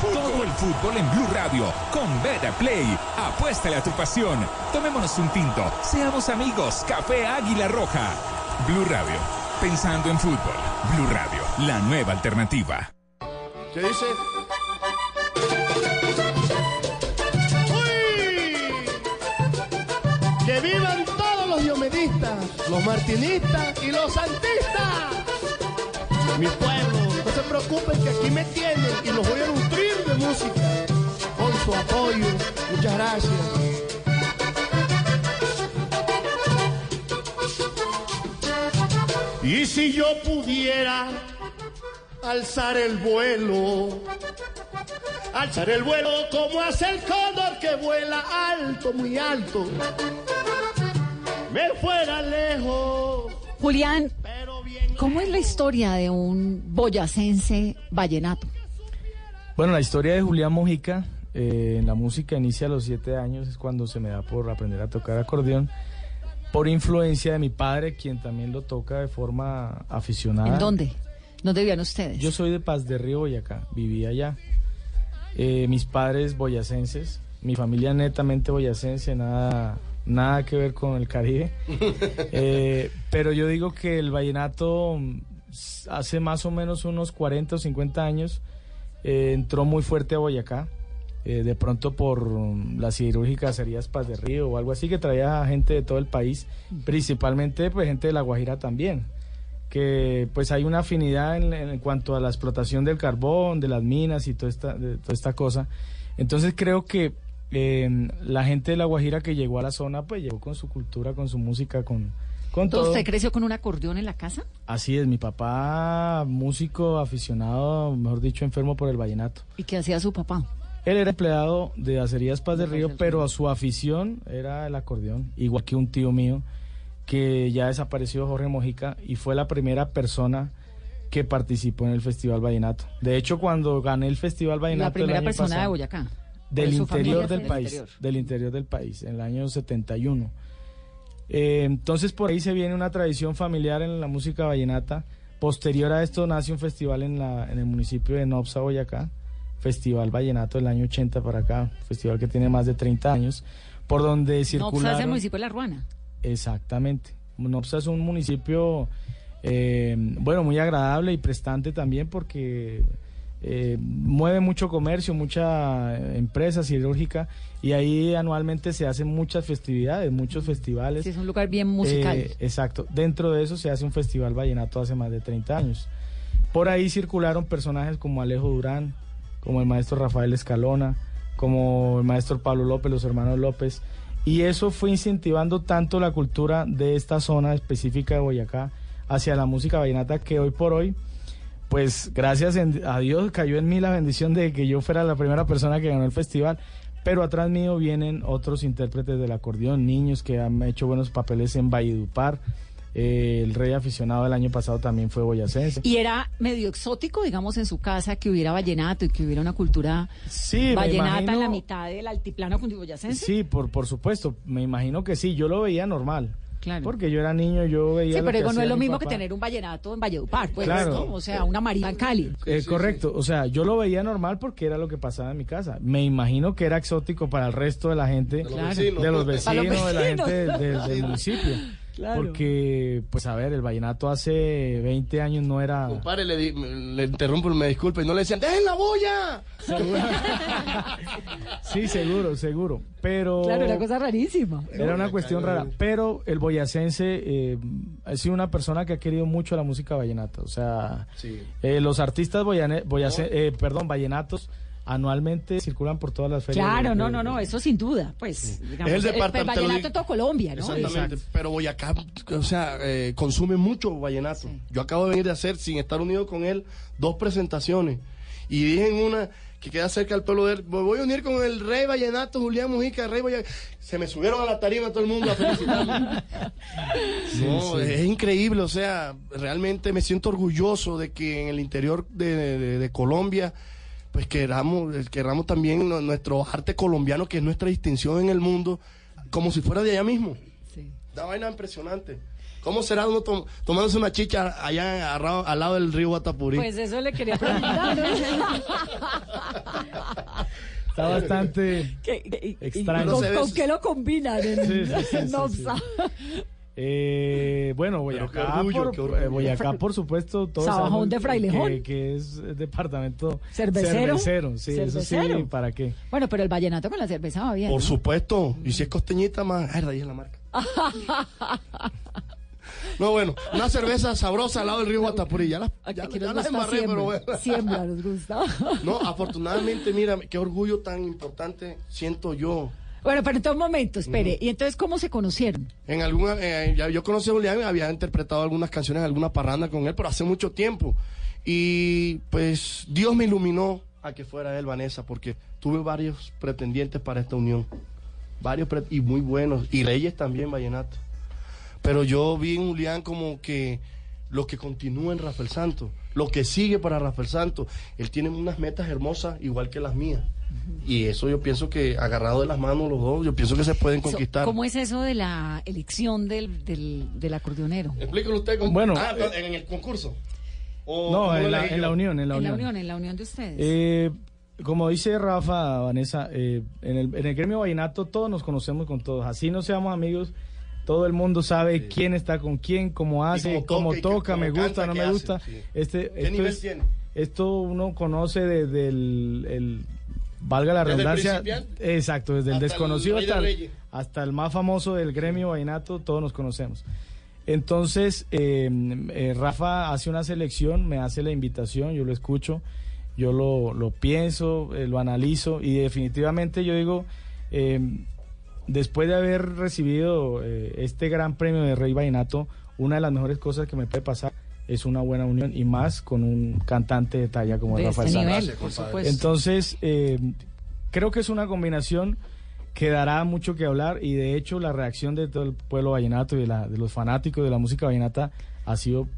Todo el fútbol. En Blue Radio con Beta Play. Apuéstale a tu pasión. Tomémonos un tinto. Seamos amigos. Café Águila Roja. Blue Radio. Pensando en fútbol. Blue Radio. La nueva alternativa. ¿Qué dice? ¡Uy! Que vivan todos los diomedistas, los martinistas y los santistas. Mi pueblo, no se preocupen que aquí me tienen y los voy a nutrir de música con su apoyo. Muchas gracias. Y si yo pudiera alzar el vuelo, alzar el vuelo como hace el cóndor que vuela alto, muy alto, me fuera lejos. Julián, ¿Cómo es la historia de un boyacense vallenato? Bueno, la historia de Julián Mojica eh, en la música inicia a los siete años, es cuando se me da por aprender a tocar acordeón, por influencia de mi padre, quien también lo toca de forma aficionada. ¿En dónde? ¿Dónde vivían ustedes? Yo soy de Paz de Río, Boyacá, vivía allá. Eh, mis padres boyacenses, mi familia netamente boyacense, nada, nada que ver con el Caribe. <laughs> Eh, pero yo digo que el vallenato mm, hace más o menos unos 40 o 50 años eh, entró muy fuerte a Boyacá. eh, de pronto por mm, las cirúrgicas serías Paz de Río o algo así que traía gente de todo el país, principalmente pues gente de La Guajira también que pues hay una afinidad en, en cuanto a la explotación del carbón, de las minas y toda esta, de toda esta cosa. Entonces creo que eh, la gente de La Guajira que llegó a la zona pues llegó con su cultura, con su música, con, con todo. ¿Usted creció con un acordeón en la casa? Así es, mi papá músico aficionado, mejor dicho, enfermo por el vallenato. ¿Y qué hacía su papá? Él era empleado de Acerías Paz del Río, pero a su afición era el acordeón, igual que un tío mío que ya desapareció, Jorge Mojica, y fue la primera persona que participó en el Festival Vallenato. De hecho, cuando gané el Festival Vallenato... La primera el año persona de Boyacá. Del ¿De su interior del país, interior. del interior del país, en el año 71. Eh, entonces por ahí se viene una tradición familiar en la música vallenata. Posterior a esto nace un festival en, la, en el municipio de Nopsa, Boyacá, Festival Vallenato del año 80 para acá, festival que tiene más de 30 años, por donde No, pues circularon... es el municipio de La Ruana. Exactamente. Nopsa es un municipio, eh, bueno, muy agradable y prestante también porque eh, mueve mucho comercio, mucha eh, empresa siderúrgica y ahí anualmente se hacen muchas festividades, muchos festivales. Sí, es un lugar bien musical. Eh, exacto. Dentro de eso se hace un festival vallenato hace más de 30 años. Por ahí circularon personajes como Alejo Durán, como el maestro Rafael Escalona, como el maestro Pablo López, los hermanos López. Y eso fue incentivando tanto la cultura de esta zona específica de Boyacá hacia la música vallenata que hoy por hoy, pues gracias a Dios cayó en mí la bendición de que yo fuera la primera persona que ganó el festival. Pero atrás mío vienen otros intérpretes del acordeón, niños que han hecho buenos papeles en Valledupar. Eh, el rey aficionado del año pasado también fue boyacense. Y era medio exótico, digamos, en su casa que hubiera vallenato y que hubiera una cultura Sí, vallenata en la mitad del altiplano cundiboyacense. Sí, por, por supuesto, me imagino que sí, yo lo veía normal. Claro. Porque yo era niño, yo veía Sí, lo pero digo, no es lo mi mismo que tener un vallenato en Valledupar, pues, Claro. ¿no? O sea, una marimba en Cali. Eh, correcto, o sea, yo lo veía normal porque era lo que pasaba en mi casa. Me imagino que era exótico para el resto de la gente, los Claro. vecinos. de los vecinos, los de la gente del, del- del <laughs> municipio. Claro. Porque, pues a ver, el vallenato hace 20 años no era... Compadre, le, di- le interrumpo, me disculpe, y no le decían, ¡dejen la boya! <laughs> Sí, seguro, seguro. Pero... Claro, era cosa rarísima. Era una cuestión rara, pero el boyacense eh, ha sido una persona que ha querido mucho la música vallenata. O sea, eh, los artistas boyane- boyace- eh, perdón, vallenatos anualmente circulan por todas las ferias. Claro, de- no, de- no, no, eso sin duda. Pues, digamos, Es el el, departamento- el vallenato en toda Colombia, ¿no? Exactamente, pero Boyacá, o sea, eh, consume mucho vallenato. Yo acabo de venir de hacer, sin estar unido con él, dos presentaciones. Y dije en una que queda cerca del pueblo de él, me voy a unir con el rey vallenato, Julián Mujica, rey vallenato. Se me subieron a la tarima todo el mundo a felicitarme. <laughs> no, sí. es increíble, o sea, realmente me siento orgulloso de que en el interior de, de- de Colombia pues queramos, queramos también nu- nuestro arte colombiano, que es nuestra distinción en el mundo, como si fuera de allá mismo. Una vaina impresionante. ¿Cómo será uno tom- tomándose una chicha allá agarrado- al lado del río Guatapurí? Pues eso le quería preguntar. <laughs> Está bastante ¿Qué- y- y- extraño. ¿Con, con qué lo combinan en, Sí, sí, sí, en sí? Eh, bueno, Boyacá, orgullo, por, orgullo. eh, Boyacá, por supuesto, todos Sabajón de Frailejón. Que, que es departamento ¿Cervecero? cervecero, sí, eso sí. ¿para qué? Bueno, pero el vallenato con la cerveza va bien. Por ¿no? supuesto. Y si es costeñita más. Ay, de ahí es la marca. <laughs> No, bueno, una cerveza sabrosa al lado del río Guatapurí. Ya la, ya, Aquí ya nos la gusta embarré, siembra, pero bueno. siembra nos gusta. No, afortunadamente, mira, qué orgullo tan importante siento yo. Bueno, pero en un momento, espere. ¿Y entonces cómo se conocieron? En alguna, eh, yo conocí a Julián, había interpretado algunas canciones, alguna parranda con él, pero hace mucho tiempo. Y pues Dios me iluminó a que fuera él, Vanessa, porque tuve varios pretendientes para esta unión. Varios y muy buenos. Y Reyes también, Vallenato. Pero yo vi en Julián como que lo que continúa en Rafael Santos, lo que sigue para Rafael Santos. Él tiene unas metas hermosas igual que las mías. Y eso yo pienso que agarrado de las manos los dos, yo pienso que se pueden conquistar. ¿Cómo es eso de la elección del, del, del acordeonero? Explíquelo usted. Con... Bueno, Ah, eh, en el concurso. ¿O No, en la, en la unión, en la en la unión. unión, en la unión de ustedes. Eh, como dice Rafa, Vanessa, eh, en, el, en el gremio vallenato todos nos conocemos con todos. Así no seamos amigos, todo el mundo sabe quién está con quién, cómo hace, cómo toca me gusta, canta, no me hace, gusta. sí. Este, ¿Qué esto, nivel es- tiene? esto uno conoce desde el, el- valga la ¿Desde el redundancia, principiante? exacto, desde el Hasta el desconocido hasta, el- hasta el más famoso del gremio vallenato, todos nos conocemos. Entonces, eh, eh, Rafa hace una selección, me hace la invitación, yo lo escucho, yo lo, lo pienso, eh, lo analizo y definitivamente yo digo, eh, después de haber recibido eh, este gran premio de Rey Vallenato, una de las mejores cosas que me puede pasar es una buena unión y más con un cantante de talla como De Rafael este Santos. nivel, por supuesto. Entonces, eh, creo que es una combinación que dará mucho que hablar y de hecho la reacción de todo el pueblo vallenato y de, la- de los fanáticos de la música vallenata ha sido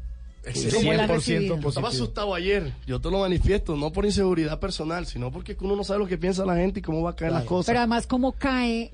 Excelente. 100% Yo positivo. estaba asustado ayer, yo te lo manifiesto, no por inseguridad personal, sino porque uno no sabe lo que piensa la gente y cómo va a caer las cosas. Pero además, ¿cómo cae?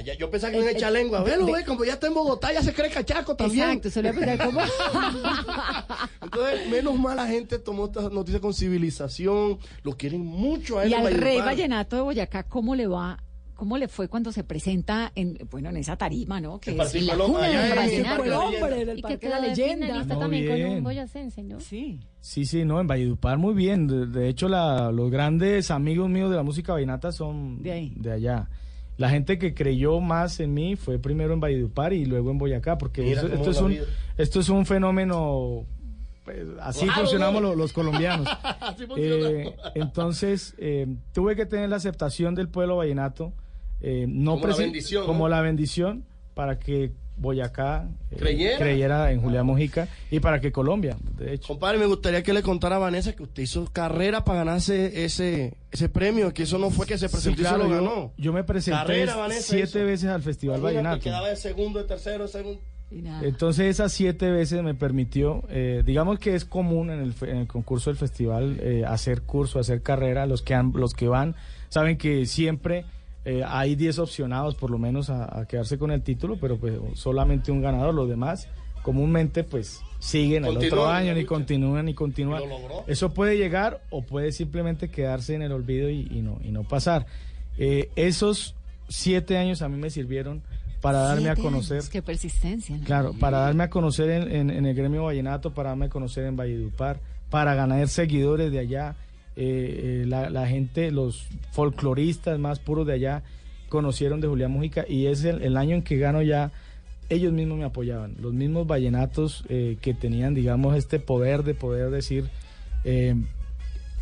Ya- yo pensaba que Eh, iban a eh, echar lengua. de- Velo, de- ve, como ya está en Bogotá, ya se cree cachaco también. Exacto, se le va a pensar cómo. <laughs> Entonces, menos mal la gente tomó esta noticia con civilización, lo quieren mucho a él. Y al rey vallenato de Boyacá, ¿cómo le va? ¿Cómo le fue cuando se presenta en, bueno, en esa tarima, ¿no? Que El es la cuna allá del de hombre, Leyenda. del Y que Parque de la de Leyenda. Muy también con un boyacense, ¿no? Sí. Sí, sí, no, en Valledupar muy bien. De, de hecho, la- los grandes amigos míos de la música vallenata son De ahí. allá. La gente que creyó más en mí fue primero en Valledupar y luego en Boyacá, porque Mira esto, es un, vida. esto es un fenómeno, pues, así funcionamos los, colombianos. <laughs> Eh, entonces, eh, tuve que tener la aceptación del pueblo vallenato, eh, no Como la presi- bendición, como ¿no? la bendición para que Boyacá eh, Creyera. creyera en Julián Mojica y para que Colombia, de hecho. Compadre, me gustaría que le contara a Vanessa que usted hizo carrera para ganarse ese, ese premio, que eso no fue que se presentó Sí, claro, y se lo ganó. Yo, me presenté Carrera, Vanessa, siete hizo. veces al Festival Imagínate, Vallenato. quedaba de segundo, de tercero, de segundo. Entonces esas siete veces me permitió, eh, digamos que es común en el, fe- en el concurso del festival eh, hacer curso, hacer carrera. Los que han, los que van saben que siempre eh, hay 10 opcionados por lo menos a, a quedarse con el título, pero pues solamente un ganador. Los demás comúnmente pues siguen el otro Continúan, año, ni continúan, ni continúan. Y lo logró. Eso puede llegar o puede simplemente quedarse en el olvido y, y no, y no pasar. Eh, esos siete años a mí me sirvieron para darme a conocer. años, Qué persistencia. ¿no? Claro, para darme a conocer en, en- en el gremio vallenato, para darme a conocer en Valledupar, para ganar seguidores de allá. Eh, eh, la, la gente, los folcloristas más puros de allá, conocieron de Julián Mujica y es el, el año en que gano ya. Ellos mismos me apoyaban, los mismos vallenatos eh, que tenían, digamos, este poder de poder decir, eh,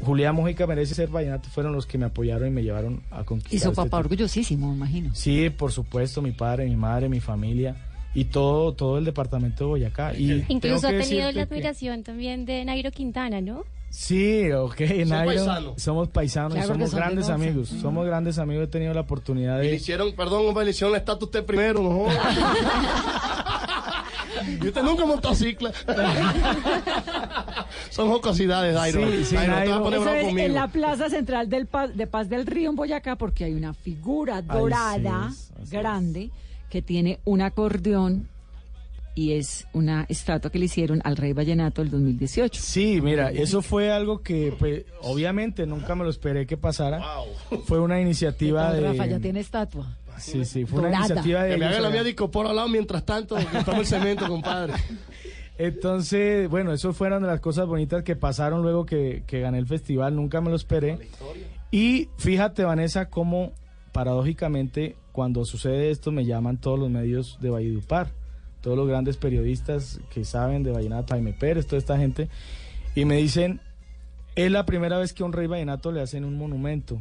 Julián Mujica merece ser vallenato, fueron los que me apoyaron y me llevaron a conquistar. Y su este papá orgullosísimo, me imagino. Sí, por supuesto, mi padre, mi madre, mi familia y todo todo el departamento de Boyacá. Y Incluso ha tenido la que- admiración también de Nairo Quintana, ¿no? Sí, ok, Nairo, somos paisanos Claro y somos grandes amigos. Somos grandes amigos, he tenido la oportunidad Y le de... hicieron, perdón, hombre, le hicieron la estatua a usted primero, no. <laughs> Y usted nunca montó cicla. <laughs> Son jocosidades, Dairo. Sí, sí, Dairo, te vas a poner en la plaza central del Paz- de Paz del Río en Boyacá porque hay una figura dorada grande que tiene un acordeón y es una estatua que le hicieron al Rey Vallenato el 2018. Sí, mira, eso fue algo que pues, obviamente nunca me lo esperé que pasara. Fue una iniciativa de... Rafa ya tiene estatua. Sí, sí, fue una iniciativa de... Que me haga la de Icopor al lado mientras tanto, que estamos el cemento, compadre. Entonces, bueno, eso fueron de las cosas bonitas que pasaron luego que, que gané el festival, nunca me lo esperé. Y fíjate, Vanessa, cómo paradójicamente cuando sucede esto me llaman todos los medios de Valledupar, todos los grandes periodistas que saben de Vallenato, Jaime Pérez, toda esta gente, y me dicen, es la primera vez que a un rey vallenato le hacen un monumento.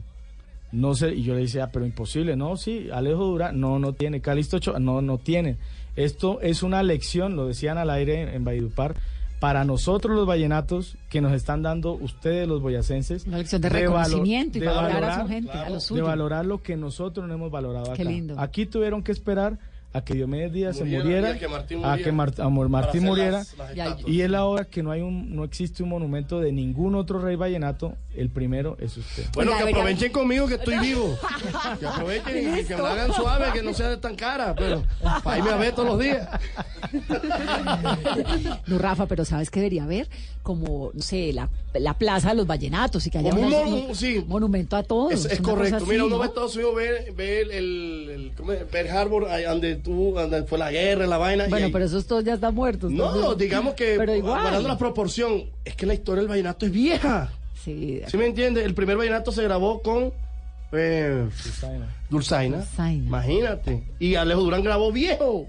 No sé, y yo le decía, "Ah, pero imposible, no, sí, Alejo Dura, no, no tiene, Calixto Ochoa, no, no tiene. Esto es una lección, lo decían al aire en, en Valledupar, para nosotros los vallenatos que nos están dando ustedes los boyacenses. Una lección de reconocimiento y de hablar a valorar- su gente, a lo de suyo. valorar lo que nosotros no hemos valorado Qué acá. lindo. Aquí tuvieron que esperar a que Diomedes Díaz se Muriera, a que Martín a que muriera. Mar- a Mor- Martín muriera. las- las y, es la hora que no hay un, no existe un monumento de ningún otro rey vallenato. El primero es usted. Bueno, que aprovechen conmigo que estoy vivo. <laughs> Que aprovechen y que me hagan suave, que no sea tan cara. Pero para irme a ver todos los días. No, Rafa, pero ¿sabes qué debería haber? Como, no sé, la, la plaza de los vallenatos y que haya Como un una- monu- sí. monumento a todos. Es, correcto. así, Mira, uno ¿no? va a Estados Unidos, ve, ve el, el, el- ¿cómo es? Pearl Harbor, ahí donde, tú, fue la guerra, la vaina. y Bueno, ahí- pero esos todos ya están muertos. No, entonces- digamos que, Pero igual. guardando la proporción, es que la historia del vallenato es vieja. Sí, ¿Sí me entiendes? El primer vallenato se grabó con eh, Dulzaina. Dulzaina. Imagínate. Y Alejo Durán grabó viejo,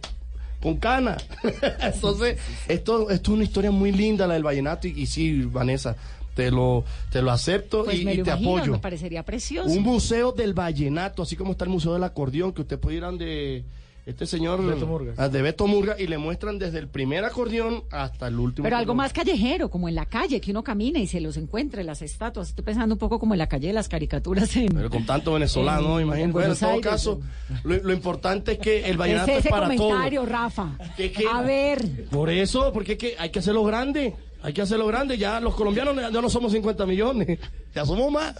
con cana. <laughs> Entonces, esto, esto es una historia muy linda, la del vallenato. Y, y sí, Vanessa, te lo, te lo acepto Pues y, me y lo te imagino, apoyo. me parecería precioso. Un museo del vallenato, así como está el museo del acordeón, que usted puede ir a donde este señor Beto Murga. ah, de Beto Murga y le muestran desde el primer acordeón hasta el último. Pero algo acordeón. más callejero, como en la calle, que uno camina y se los encuentre, las estatuas. Estoy pensando un poco como en la calle de las caricaturas. En... Pero con tanto venezolano, En- imagínate. en Bueno, en todo Aires, caso, lo, lo importante es que el vallenato es es, ese para comentario. Rafa. Que- que- A ver, Por eso, porque es que hay que hacerlo grande. Hay que hacerlo grande. Ya los colombianos ya no somos 50 millones. Ya somos más.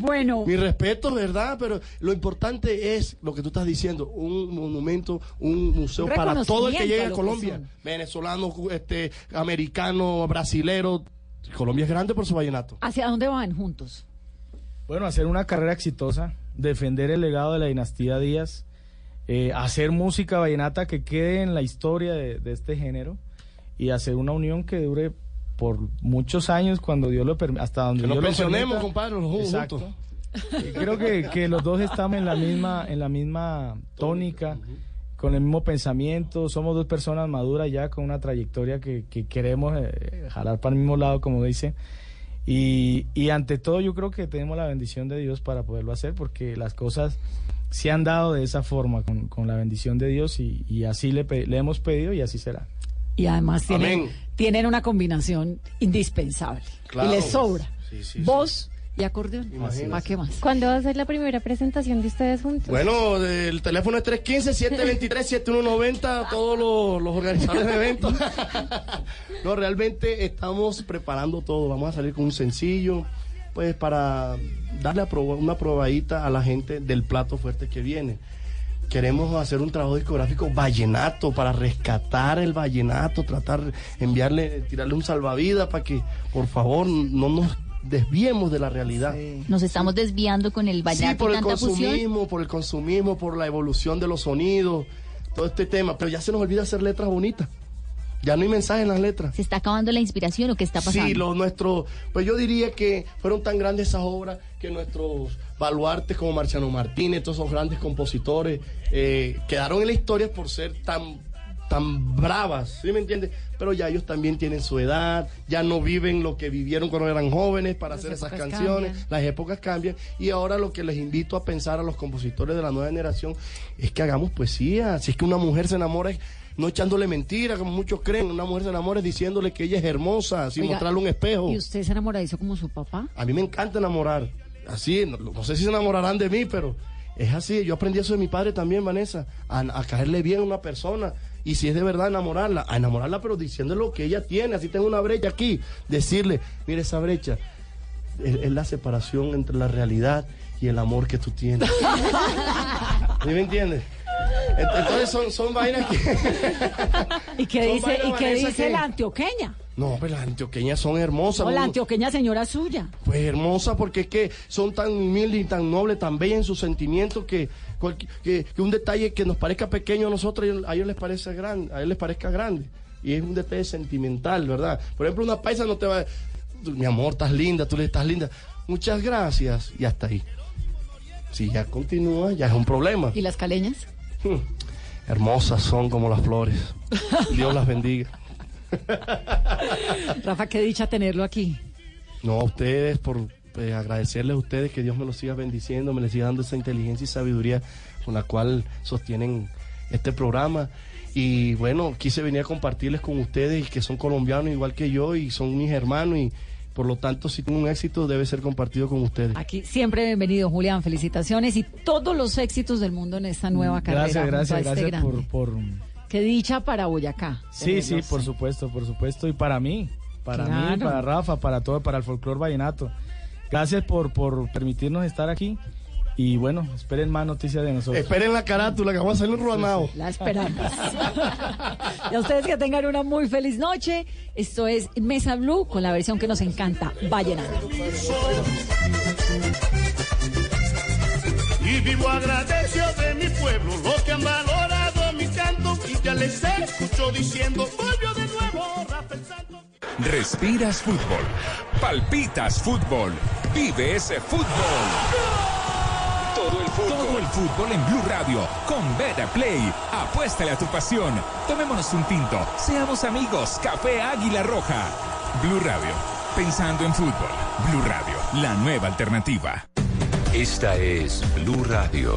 Bueno, Mi respeto, ¿verdad? Pero lo importante es lo que tú estás diciendo, un monumento, un museo para todo el que llegue a Colombia. Venezolano, este, americano, brasilero. Colombia es grande por su vallenato. ¿hacia dónde van juntos? Bueno, hacer una carrera exitosa, defender el legado de la dinastía Díaz, eh, hacer música vallenata que quede en la historia de, de este género y hacer una unión que dure por muchos años cuando Dios lo permita, hasta donde Que nos Dios lo pensionemos, permita. compadre, los juntos. Exacto. Creo que, que los dos estamos en la misma, en la misma tónica, con el mismo pensamiento. Somos dos personas maduras ya con una trayectoria que, que queremos eh, jalar para el mismo lado, como dice. Y, y ante todo yo creo que tenemos la bendición de Dios para poderlo hacer porque las cosas se han dado de esa forma, con, con la bendición de Dios y, y así le, le hemos pedido y así será. Y además tienen, Amén. tienen una combinación indispensable. Claro. Y les sobra. Sí, sí, sí. Voz y acordeón. Imagínate. ¿Para qué más? ¿Cuándo va a ser la primera presentación de ustedes juntos? Bueno, el teléfono es 315-723-7190, <laughs> todos los, los organizadores de eventos. <laughs> no, realmente estamos preparando todo. Vamos a salir con un sencillo, pues para darle una probadita a la gente del plato fuerte que viene. Queremos hacer un trabajo discográfico vallenato para rescatar el vallenato, tratar enviarle, tirarle un salvavidas para que, por favor, no nos desviemos de la realidad. Nos estamos desviando con el Sí, vallenato por y el tanta fusión. consumismo, por el consumismo, por la evolución de los sonidos, todo este tema. Pero ya se nos olvida hacer letras bonitas. Ya no hay mensaje en las letras. ¿Se está acabando la inspiración o qué está pasando? Sí, los nuestros, pues yo diría que fueron tan grandes esas obras que nuestros baluartes como Marciano Martínez, todos esos grandes compositores, eh, quedaron en la historia por ser tan, tan bravas, ¿sí me entiendes? Pero ya ellos también tienen su edad, ya no viven lo que vivieron cuando eran jóvenes para Las hacer esas canciones, cambian. las épocas cambian y ahora lo que les invito a pensar a los compositores de la nueva generación es que hagamos poesía, si es que una mujer se enamora es no echándole mentiras como muchos creen, una mujer se enamora es diciéndole que ella es hermosa, sin Oiga, mostrarle un espejo. ¿Y usted se enamoradizo como su papá? A mí me encanta enamorar. Así, no, no sé si se enamorarán de mí, pero es así. Yo aprendí eso de mi padre también, Vanessa, a, a caerle bien a una persona. Y si es de verdad enamorarla, a enamorarla, pero diciéndole lo que ella tiene. Así tengo una brecha aquí. Decirle, mire esa brecha. Es, es la separación entre la realidad y el amor que tú tienes. <laughs> ¿Sí me entiendes? Ent- Entonces son, son vainas que... ¿Y qué <laughs> dice, ¿y qué dice que- la antioqueña? No, pues las antioqueñas son hermosas. O la antioqueña señora suya. Pues hermosa porque es que son tan humildes y tan nobles, tan bellas en sus sentimientos que, que, que un detalle que nos parezca pequeño a nosotros, a ellos- a ellos les parece grande, a ellos les parezca grande. Y es un detalle sentimental, ¿verdad? Por ejemplo, una paisa no te va a mi amor, estás linda, tú le estás linda. Muchas gracias. Y hasta ahí. Si ya continúa, ya es un problema. ¿Y las caleñas? Hmm. <laughs> Hermosas son como las flores. Dios las bendiga. <laughs> Rafa, qué dicha tenerlo aquí. No, a ustedes por eh, agradecerles a ustedes que Dios me los siga bendiciendo, me les siga dando esa inteligencia y sabiduría con la cual sostienen este programa. Y bueno, quise venir a compartirles con ustedes que son colombianos igual que yo y son mis hermanos y, Por lo tanto, si tengo un éxito, debe ser compartido con ustedes. Aquí siempre bienvenido, Julián. Felicitaciones y todos los éxitos del mundo en esta nueva carrera. Gracias, gracias, este gracias por, por... Qué dicha para Boyacá. Sí, sí, por supuesto, por supuesto. Y para mí, para mí, para Rafa, para todo, para el folclor vallenato. Gracias por, por permitirnos estar aquí. Y bueno, esperen más noticias de nosotros. Esperen la carátula que vamos a hacer un ruanao. La esperamos. <laughs> y a ustedes que tengan una muy feliz noche. Esto es Mesa Blue con la versión que nos encanta, Vallenato. Y vivo agradecido de mi pueblo, los que han valorado y ya les escucho diciendo, volvió de nuevo Rafael Santos. Respiras fútbol, palpitas fútbol, vive ese fútbol. Todo el fútbol. Todo el fútbol en Blue Radio con Beta Play. Apuéstale a tu pasión. Tomémonos un tinto. Seamos amigos. Café Águila Roja. Blue Radio. Pensando en fútbol. Blue Radio. La nueva alternativa. Esta es Blue Radio.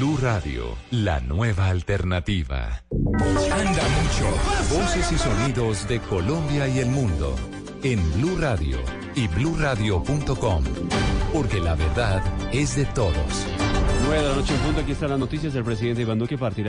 Blue Radio, la nueva alternativa. Anda mucho. Voces y sonidos de Colombia y el mundo en Blue Radio y bluradio.com, porque la verdad es de todos. 9 de la noche en punto, aquí están las noticias. El presidente Iván Duque partirá.